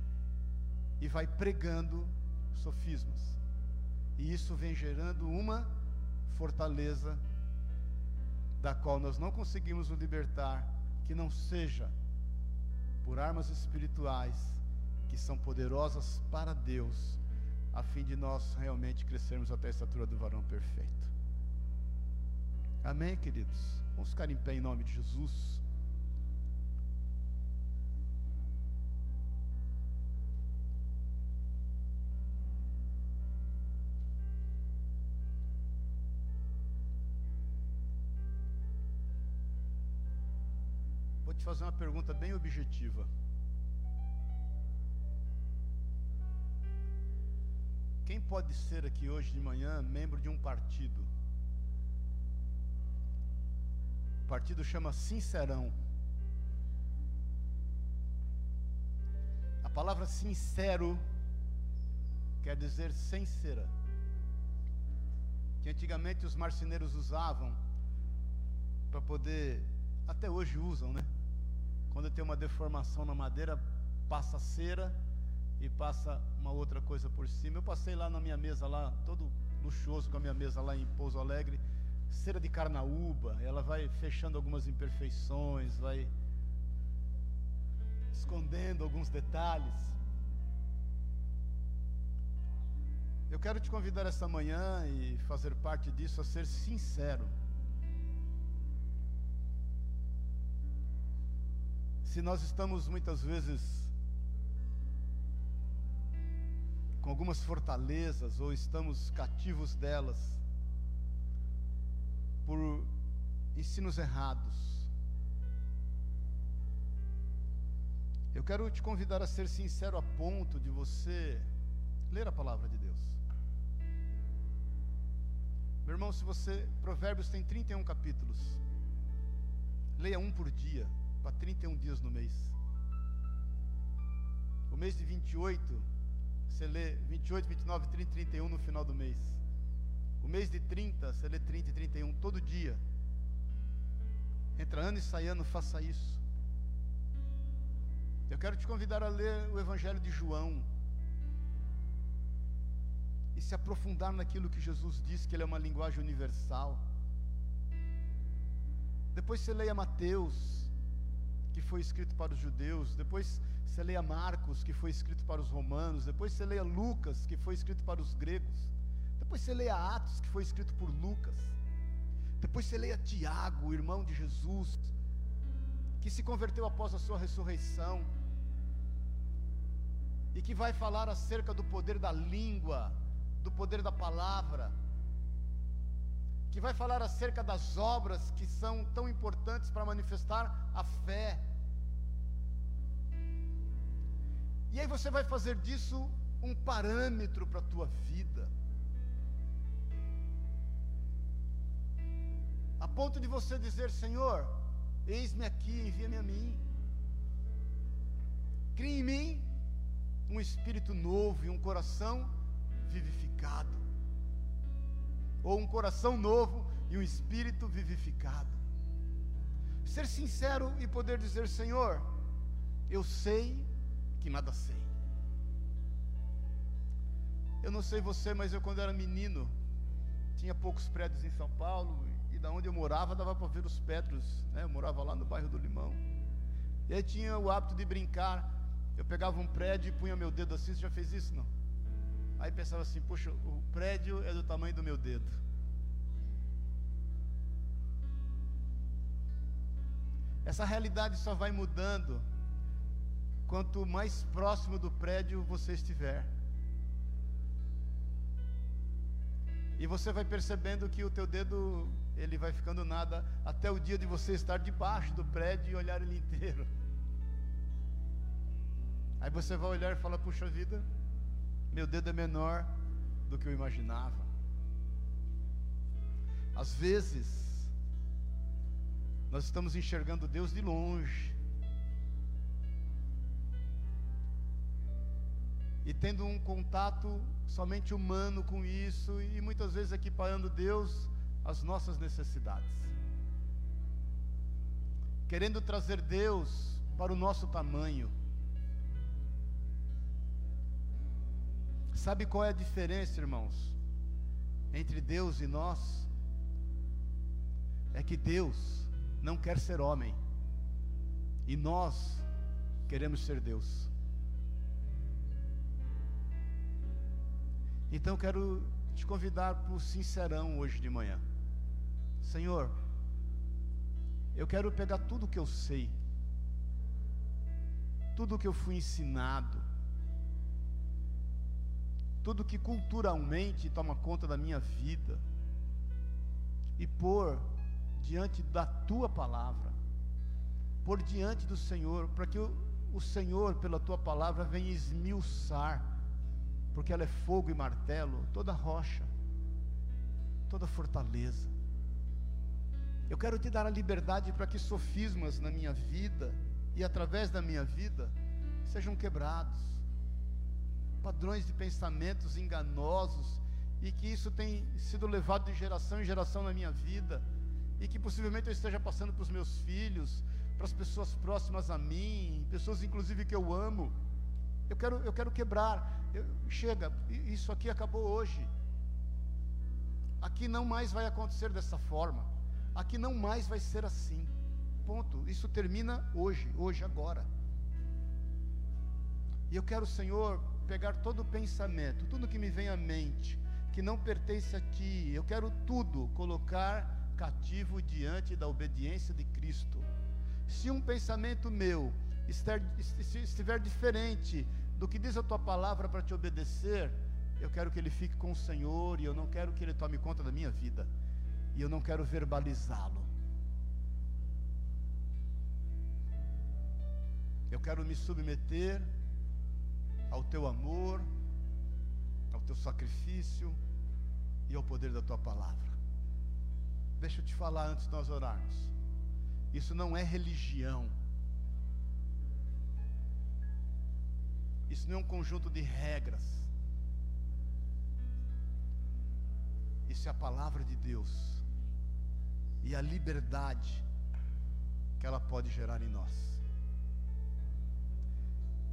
e vai pregando sofismas. E isso vem gerando uma fortaleza da qual nós não conseguimos nos libertar, que não seja por armas espirituais que são poderosas para Deus, a fim de nós realmente crescermos até a estatura do varão perfeito. Amém, queridos? Vamos ficar em pé em nome de Jesus. Vou te fazer uma pergunta bem objetiva. Quem pode ser aqui hoje de manhã membro de um partido? Partido chama Sincerão. A palavra sincero quer dizer sem cera. Que antigamente os marceneiros usavam para poder, até hoje usam, né? Quando tem uma deformação na madeira, passa cera e passa uma outra coisa por cima. Eu passei lá na minha mesa lá, todo luxuoso com a minha mesa lá em Pouso Alegre cera de carnaúba, ela vai fechando algumas imperfeições, vai escondendo alguns detalhes. Eu quero te convidar essa manhã e fazer parte disso a ser sincero. Se nós estamos muitas vezes com algumas fortalezas ou estamos cativos delas, por ensinos errados. Eu quero te convidar a ser sincero a ponto de você ler a palavra de Deus. Meu irmão, se você. Provérbios tem 31 capítulos. Leia um por dia, para 31 dias no mês. O mês de 28, você lê 28, 29, 30, 31 no final do mês. O mês de 30, você lê 30 e 31 todo dia. Entra ano e sai ano, faça isso. Eu quero te convidar a ler o Evangelho de João. E se aprofundar naquilo que Jesus disse, que ele é uma linguagem universal. Depois você leia Mateus, que foi escrito para os judeus. Depois você leia Marcos, que foi escrito para os romanos. Depois você leia Lucas, que foi escrito para os gregos. Depois você leia Atos, que foi escrito por Lucas. Depois você leia Tiago, o irmão de Jesus, que se converteu após a sua ressurreição. E que vai falar acerca do poder da língua, do poder da palavra. Que vai falar acerca das obras que são tão importantes para manifestar a fé. E aí você vai fazer disso um parâmetro para a tua vida. A ponto de você dizer: Senhor, eis-me aqui, envia-me a mim. Crie em mim um espírito novo e um coração vivificado. ou um coração novo e um espírito vivificado. Ser sincero e poder dizer: Senhor, eu sei que nada sei. Eu não sei você, mas eu quando era menino, tinha poucos prédios em São Paulo, e da onde eu morava dava para ver os Petros, né? Eu morava lá no bairro do Limão. E aí tinha o hábito de brincar. Eu pegava um prédio e punha meu dedo assim, você já fez isso? Não? Aí pensava assim, puxa, o prédio é do tamanho do meu dedo. Essa realidade só vai mudando quanto mais próximo do prédio você estiver. E você vai percebendo que o teu dedo ele vai ficando nada até o dia de você estar debaixo do prédio e olhar ele inteiro. Aí você vai olhar e fala: "Puxa vida, meu dedo é menor do que eu imaginava". Às vezes nós estamos enxergando Deus de longe. E tendo um contato somente humano com isso e muitas vezes equiparando Deus às nossas necessidades. Querendo trazer Deus para o nosso tamanho. Sabe qual é a diferença, irmãos, entre Deus e nós? É que Deus não quer ser homem e nós queremos ser Deus. Então eu quero te convidar para o sincerão hoje de manhã. Senhor, eu quero pegar tudo que eu sei, tudo que eu fui ensinado, tudo que culturalmente toma conta da minha vida, e pôr diante da tua palavra, pôr diante do Senhor, para que o, o Senhor, pela tua palavra, venha esmiuçar porque ela é fogo e martelo, toda rocha, toda fortaleza. Eu quero te dar a liberdade para que sofismas na minha vida e através da minha vida sejam quebrados. Padrões de pensamentos enganosos e que isso tem sido levado de geração em geração na minha vida e que possivelmente eu esteja passando para os meus filhos, para as pessoas próximas a mim, pessoas inclusive que eu amo. Eu quero, eu quero quebrar eu, chega, isso aqui acabou hoje. Aqui não mais vai acontecer dessa forma. Aqui não mais vai ser assim. Ponto. Isso termina hoje, hoje, agora. E eu quero, Senhor, pegar todo o pensamento, tudo que me vem à mente, que não pertence a Ti. Eu quero tudo colocar cativo diante da obediência de Cristo. Se um pensamento meu estiver diferente do que diz a tua palavra para te obedecer, eu quero que ele fique com o Senhor e eu não quero que ele tome conta da minha vida. E eu não quero verbalizá-lo. Eu quero me submeter ao teu amor, ao teu sacrifício e ao poder da tua palavra. Deixa eu te falar antes de nós orarmos. Isso não é religião. Isso não é um conjunto de regras. Isso é a palavra de Deus. E a liberdade que ela pode gerar em nós.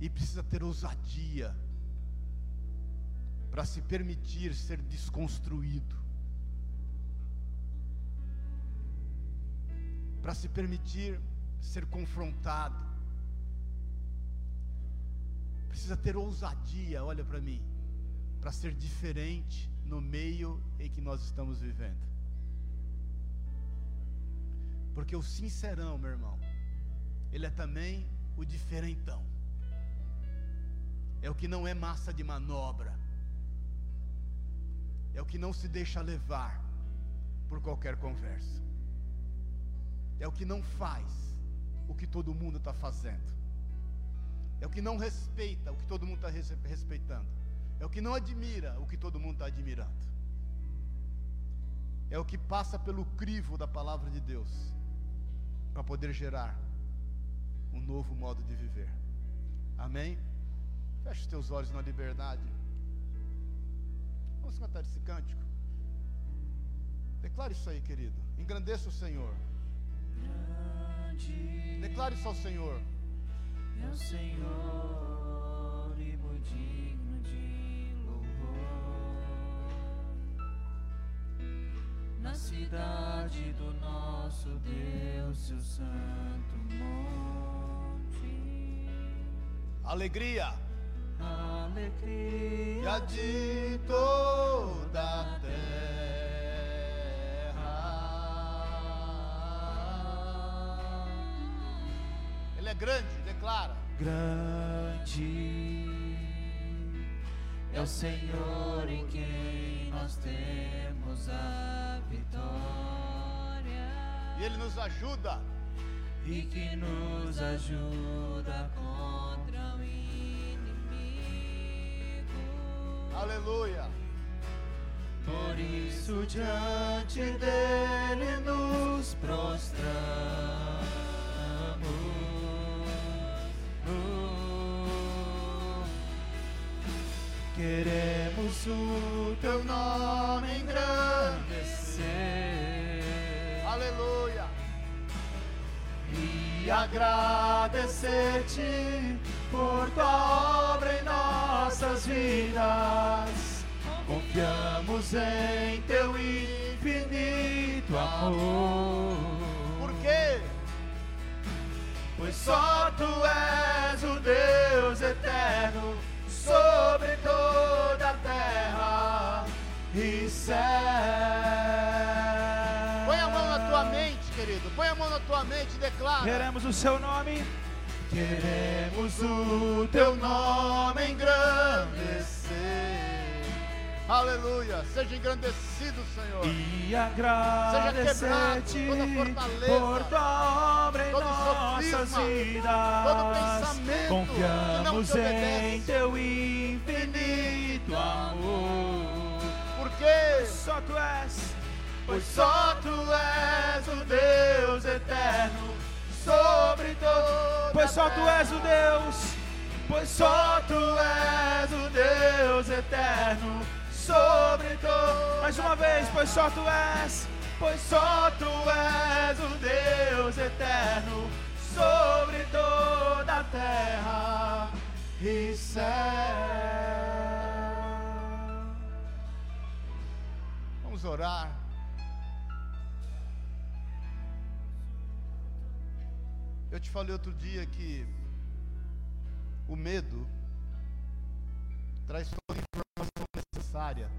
E precisa ter ousadia para se permitir ser desconstruído. Para se permitir ser confrontado precisa ter ousadia, olha para mim, para ser diferente no meio em que nós estamos vivendo. Porque o sincerão, meu irmão, ele é também o diferentão. É o que não é massa de manobra. É o que não se deixa levar por qualquer conversa. É o que não faz o que todo mundo está fazendo. É o que não respeita o que todo mundo está respeitando. É o que não admira o que todo mundo está admirando. É o que passa pelo crivo da palavra de Deus para poder gerar um novo modo de viver. Amém? Feche os teus olhos na liberdade. Vamos cantar esse cântico. Declare isso aí, querido. Engrandeça o Senhor. Grande Declare isso ao Senhor. O Senhor e muito digno de louvor. Na cidade do nosso Deus, seu santo monte. Alegria. Alegria de toda a terra. Ele é grande, declara. grande é o Senhor em quem nós temos a vitória E ele nos ajuda. e que nos ajuda contra o inimigo. Aleluia. Por isso diante dele nos prostramos. Queremos o teu nome engrandecer Aleluia. e agradecer-te por tua obra em nossas vidas. Confiamos em teu infinito amor. Por quê? Pois só tu és o Deus eterno sobre toda a terra e céu. Põe a mão na tua mente, querido. Põe a mão na tua mente e declara. Queremos o seu nome. Queremos o teu nome engrandecer Aleluia. Seja engrandecido, Senhor. e agradecer-te por tua obra em nossas sofisma, vidas. Confiamos te em teu infinito amor. Por quê? Só tu és, pois só tu és o Deus eterno sobre todo. Pois só tu és o Deus, pois só tu és o Deus eterno sobre. Mais uma vez, pois só tu és, pois só tu és o Deus eterno sobre toda a terra e céu. Vamos orar. Eu te falei outro dia que o medo traz necessária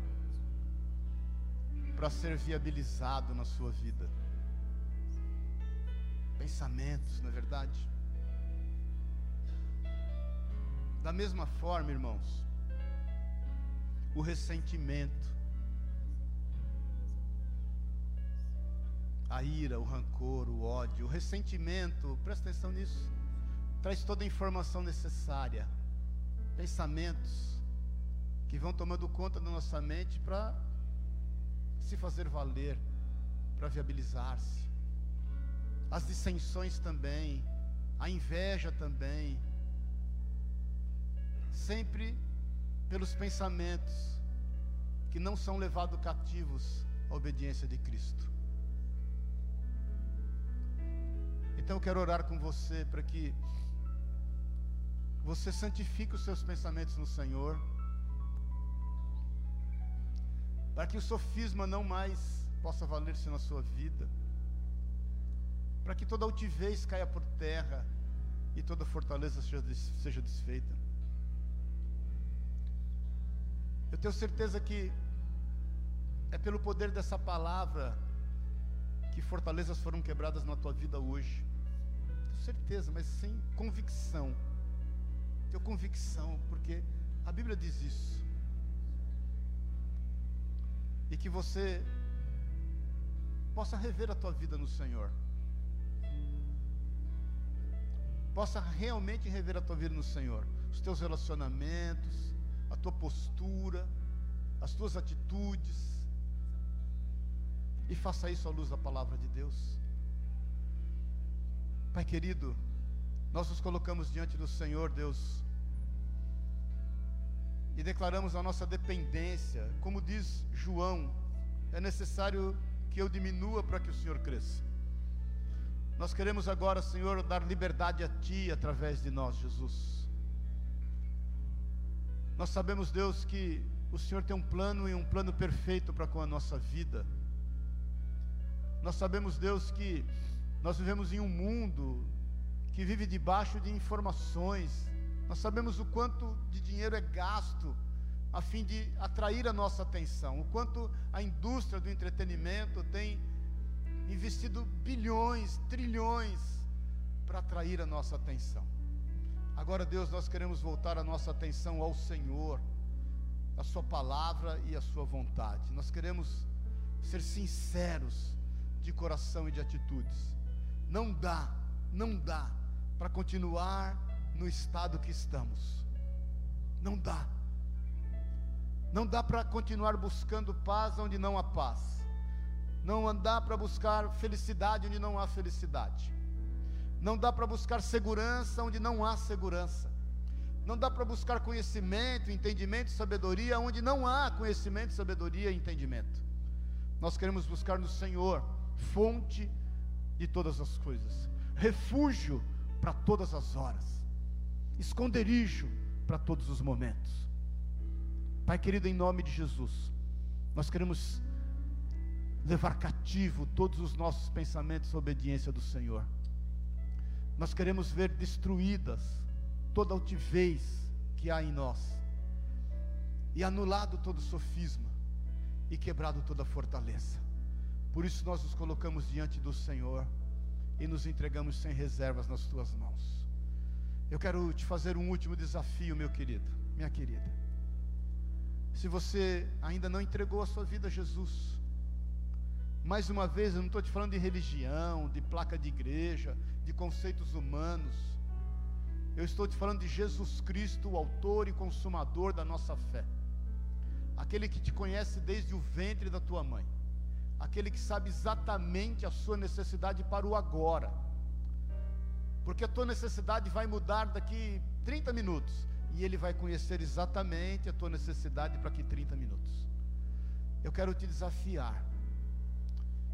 para ser viabilizado na sua vida. Pensamentos, não é verdade? Da mesma forma, irmãos, o ressentimento, a ira, o rancor, o ódio, o ressentimento, presta atenção nisso, traz toda a informação necessária, pensamentos que vão tomando conta da nossa mente para se fazer valer, para viabilizar-se. As dissensões também, a inveja também, sempre pelos pensamentos que não são levados cativos à obediência de Cristo. Então eu quero orar com você para que você santifique os seus pensamentos no Senhor, para que o sofisma não mais possa valer-se na sua vida, para que toda altivez caia por terra e toda fortaleza seja, des- seja desfeita. Eu tenho certeza que é pelo poder dessa palavra que fortalezas foram quebradas na tua vida hoje. Tenho certeza, mas sem convicção. Tenho convicção, porque a Bíblia diz isso. E que você possa rever a tua vida no Senhor. Possa realmente rever a tua vida no Senhor. Os teus relacionamentos, a tua postura, as tuas atitudes. E faça isso à luz da palavra de Deus. Pai querido, nós nos colocamos diante do Senhor, Deus, e declaramos a nossa dependência. Como diz João, é necessário que eu diminua para que o Senhor cresça. Nós queremos agora, Senhor, dar liberdade a Ti através de nós, Jesus. Nós sabemos, Deus, que o Senhor tem um plano e um plano perfeito para com a nossa vida. Nós sabemos, Deus, que nós vivemos em um mundo que vive debaixo de informações. Nós sabemos o quanto de dinheiro é gasto a fim de atrair a nossa atenção, o quanto a indústria do entretenimento tem investido bilhões, trilhões para atrair a nossa atenção. Agora, Deus, nós queremos voltar a nossa atenção ao Senhor, a Sua palavra e a Sua vontade. Nós queremos ser sinceros de coração e de atitudes. Não dá, não dá para continuar no estado que estamos. Não dá. Não dá para continuar buscando paz onde não há paz. Não dá para buscar felicidade onde não há felicidade. Não dá para buscar segurança onde não há segurança. Não dá para buscar conhecimento, entendimento sabedoria onde não há conhecimento, sabedoria e entendimento. Nós queremos buscar no Senhor, fonte de todas as coisas, refúgio para todas as horas, esconderijo para todos os momentos. Pai querido, em nome de Jesus, nós queremos levar cativo todos os nossos pensamentos à obediência do Senhor. Nós queremos ver destruídas toda altivez que há em nós, e anulado todo sofisma, e quebrado toda fortaleza. Por isso nós nos colocamos diante do Senhor e nos entregamos sem reservas nas tuas mãos. Eu quero te fazer um último desafio, meu querido, minha querida. Se você ainda não entregou a sua vida a Jesus, mais uma vez, eu não estou te falando de religião, de placa de igreja, de conceitos humanos. Eu estou te falando de Jesus Cristo, o autor e consumador da nossa fé. Aquele que te conhece desde o ventre da tua mãe. Aquele que sabe exatamente a sua necessidade para o agora. Porque a tua necessidade vai mudar daqui 30 minutos. E ele vai conhecer exatamente a tua necessidade para que 30 minutos. Eu quero te desafiar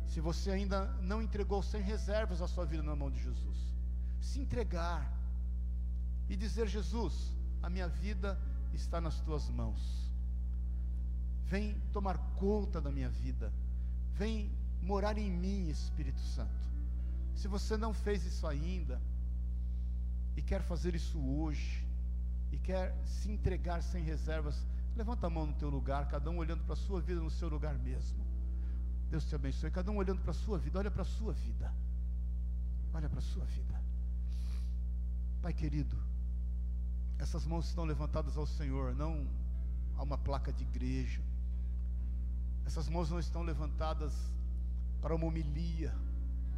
se você ainda não entregou sem reservas a sua vida na mão de Jesus, se entregar e dizer: Jesus, a minha vida está nas tuas mãos. Vem tomar conta da minha vida. Vem morar em mim, Espírito Santo. Se você não fez isso ainda, e quer fazer isso hoje, e quer se entregar sem reservas, levanta a mão no teu lugar, cada um olhando para a sua vida no seu lugar mesmo. Deus te abençoe. Cada um olhando para a sua vida, olha para a sua vida. Olha para a sua vida. Pai querido, essas mãos estão levantadas ao Senhor, não a uma placa de igreja. Essas mãos não estão levantadas para uma homilia,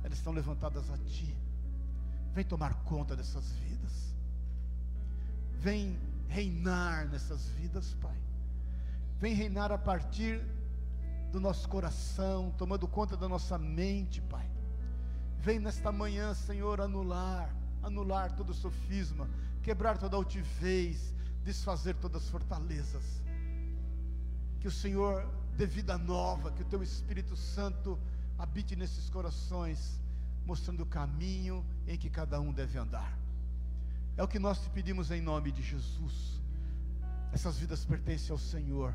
elas estão levantadas a Ti. Vem tomar conta dessas vidas. Vem reinar nessas vidas, Pai. Vem reinar a partir do nosso coração, tomando conta da nossa mente, Pai. Vem nesta manhã, Senhor, anular, anular todo sofisma, quebrar toda altivez, desfazer todas as fortalezas. Que o Senhor dê vida nova, que o Teu Espírito Santo habite nesses corações, mostrando o caminho em que cada um deve andar. É o que nós te pedimos em nome de Jesus. Essas vidas pertencem ao Senhor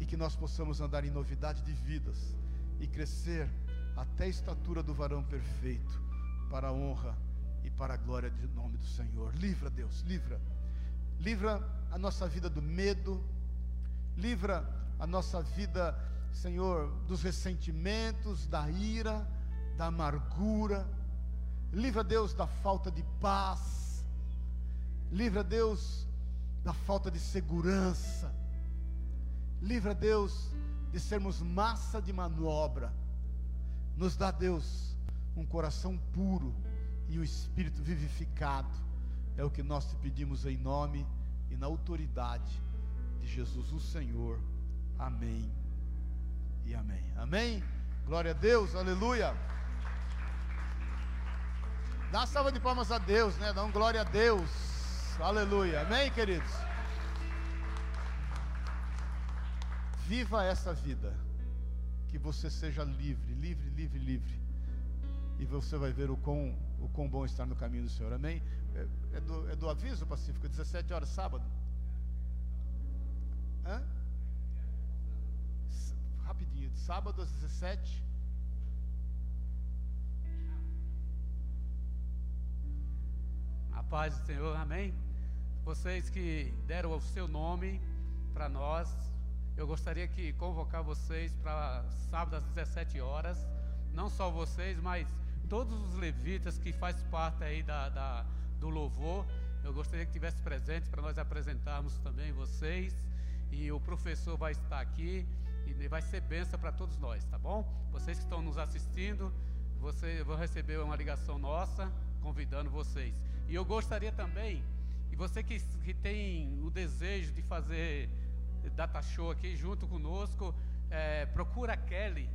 e que nós possamos andar em novidade de vidas e crescer até a estatura do varão perfeito, para a honra e para a glória do nome do Senhor. Livra, Deus, livra. Livra a nossa vida do medo, livra a nossa vida, Senhor, dos ressentimentos, da ira, da amargura. Livra, Deus, da falta de paz. Livra, Deus, da falta de segurança Livra, Deus, de sermos massa de manobra. Nos dá, Deus, um coração puro e um espírito vivificado. É o que nós te pedimos em nome e na autoridade de Jesus, o Senhor. Amém e amém. Amém? Glória a Deus, aleluia. Dá salva de palmas a Deus, né? Dá um glória a Deus. Aleluia. Amém, queridos? Viva essa vida que você seja livre, livre, livre, livre. E você vai ver o quão, o quão bom estar no caminho do Senhor. Amém? É, é do, é do aviso pacífico, 17 horas sábado. Hã? Rapidinho, sábado às 17. Paz do Senhor, amém? Vocês que deram o seu nome para nós, eu gostaria que convocar vocês para sábado às 17 horas, não só vocês, mas todos os levitas que faz parte aí da, da do louvor, eu gostaria que tivesse presente para nós apresentarmos também vocês, e o professor vai estar aqui, e vai ser benção para todos nós, tá bom? Vocês que estão nos assistindo, você vão receber uma ligação nossa, convidando vocês. E eu gostaria também, e você que, que tem o desejo de fazer data show aqui junto conosco, é, procura a Kelly.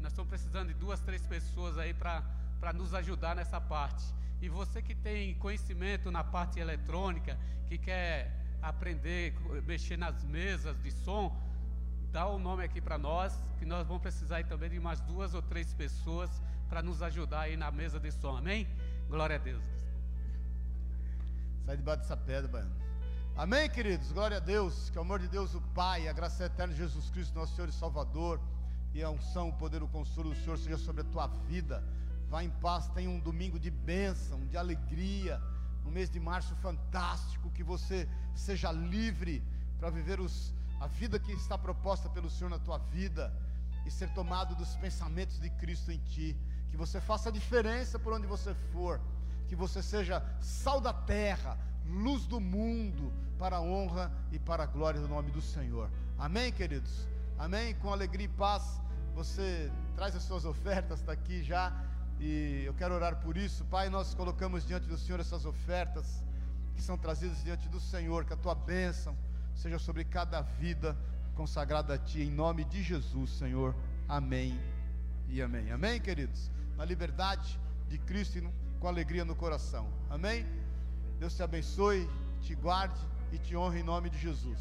Nós estamos precisando de duas, três pessoas aí para nos ajudar nessa parte. E você que tem conhecimento na parte eletrônica, que quer aprender, mexer nas mesas de som, dá o um nome aqui para nós, que nós vamos precisar também de umas duas ou três pessoas para nos ajudar aí na mesa de som, amém? Glória a Deus. Sai debaixo dessa pedra, Baiano. Amém, queridos? Glória a Deus. Que o amor de Deus, o Pai, a graça eterna de Jesus Cristo, nosso Senhor e Salvador, e a unção, o poder, o consolo do Senhor seja sobre a tua vida. Vá em paz, tenha um domingo de bênção, de alegria, um mês de março fantástico, que você seja livre para viver os, a vida que está proposta pelo Senhor na tua vida e ser tomado dos pensamentos de Cristo em ti. Que você faça a diferença por onde você for, que você seja sal da terra, luz do mundo, para a honra e para a glória do nome do Senhor. Amém, queridos? Amém? Com alegria e paz, você traz as suas ofertas, está aqui já. E eu quero orar por isso. Pai, nós colocamos diante do Senhor essas ofertas que são trazidas diante do Senhor, que a tua bênção seja sobre cada vida consagrada a ti, em nome de Jesus, Senhor. Amém e amém. Amém, queridos? Na liberdade de Cristo e com alegria no coração. Amém? Deus te abençoe, te guarde e te honre em nome de Jesus.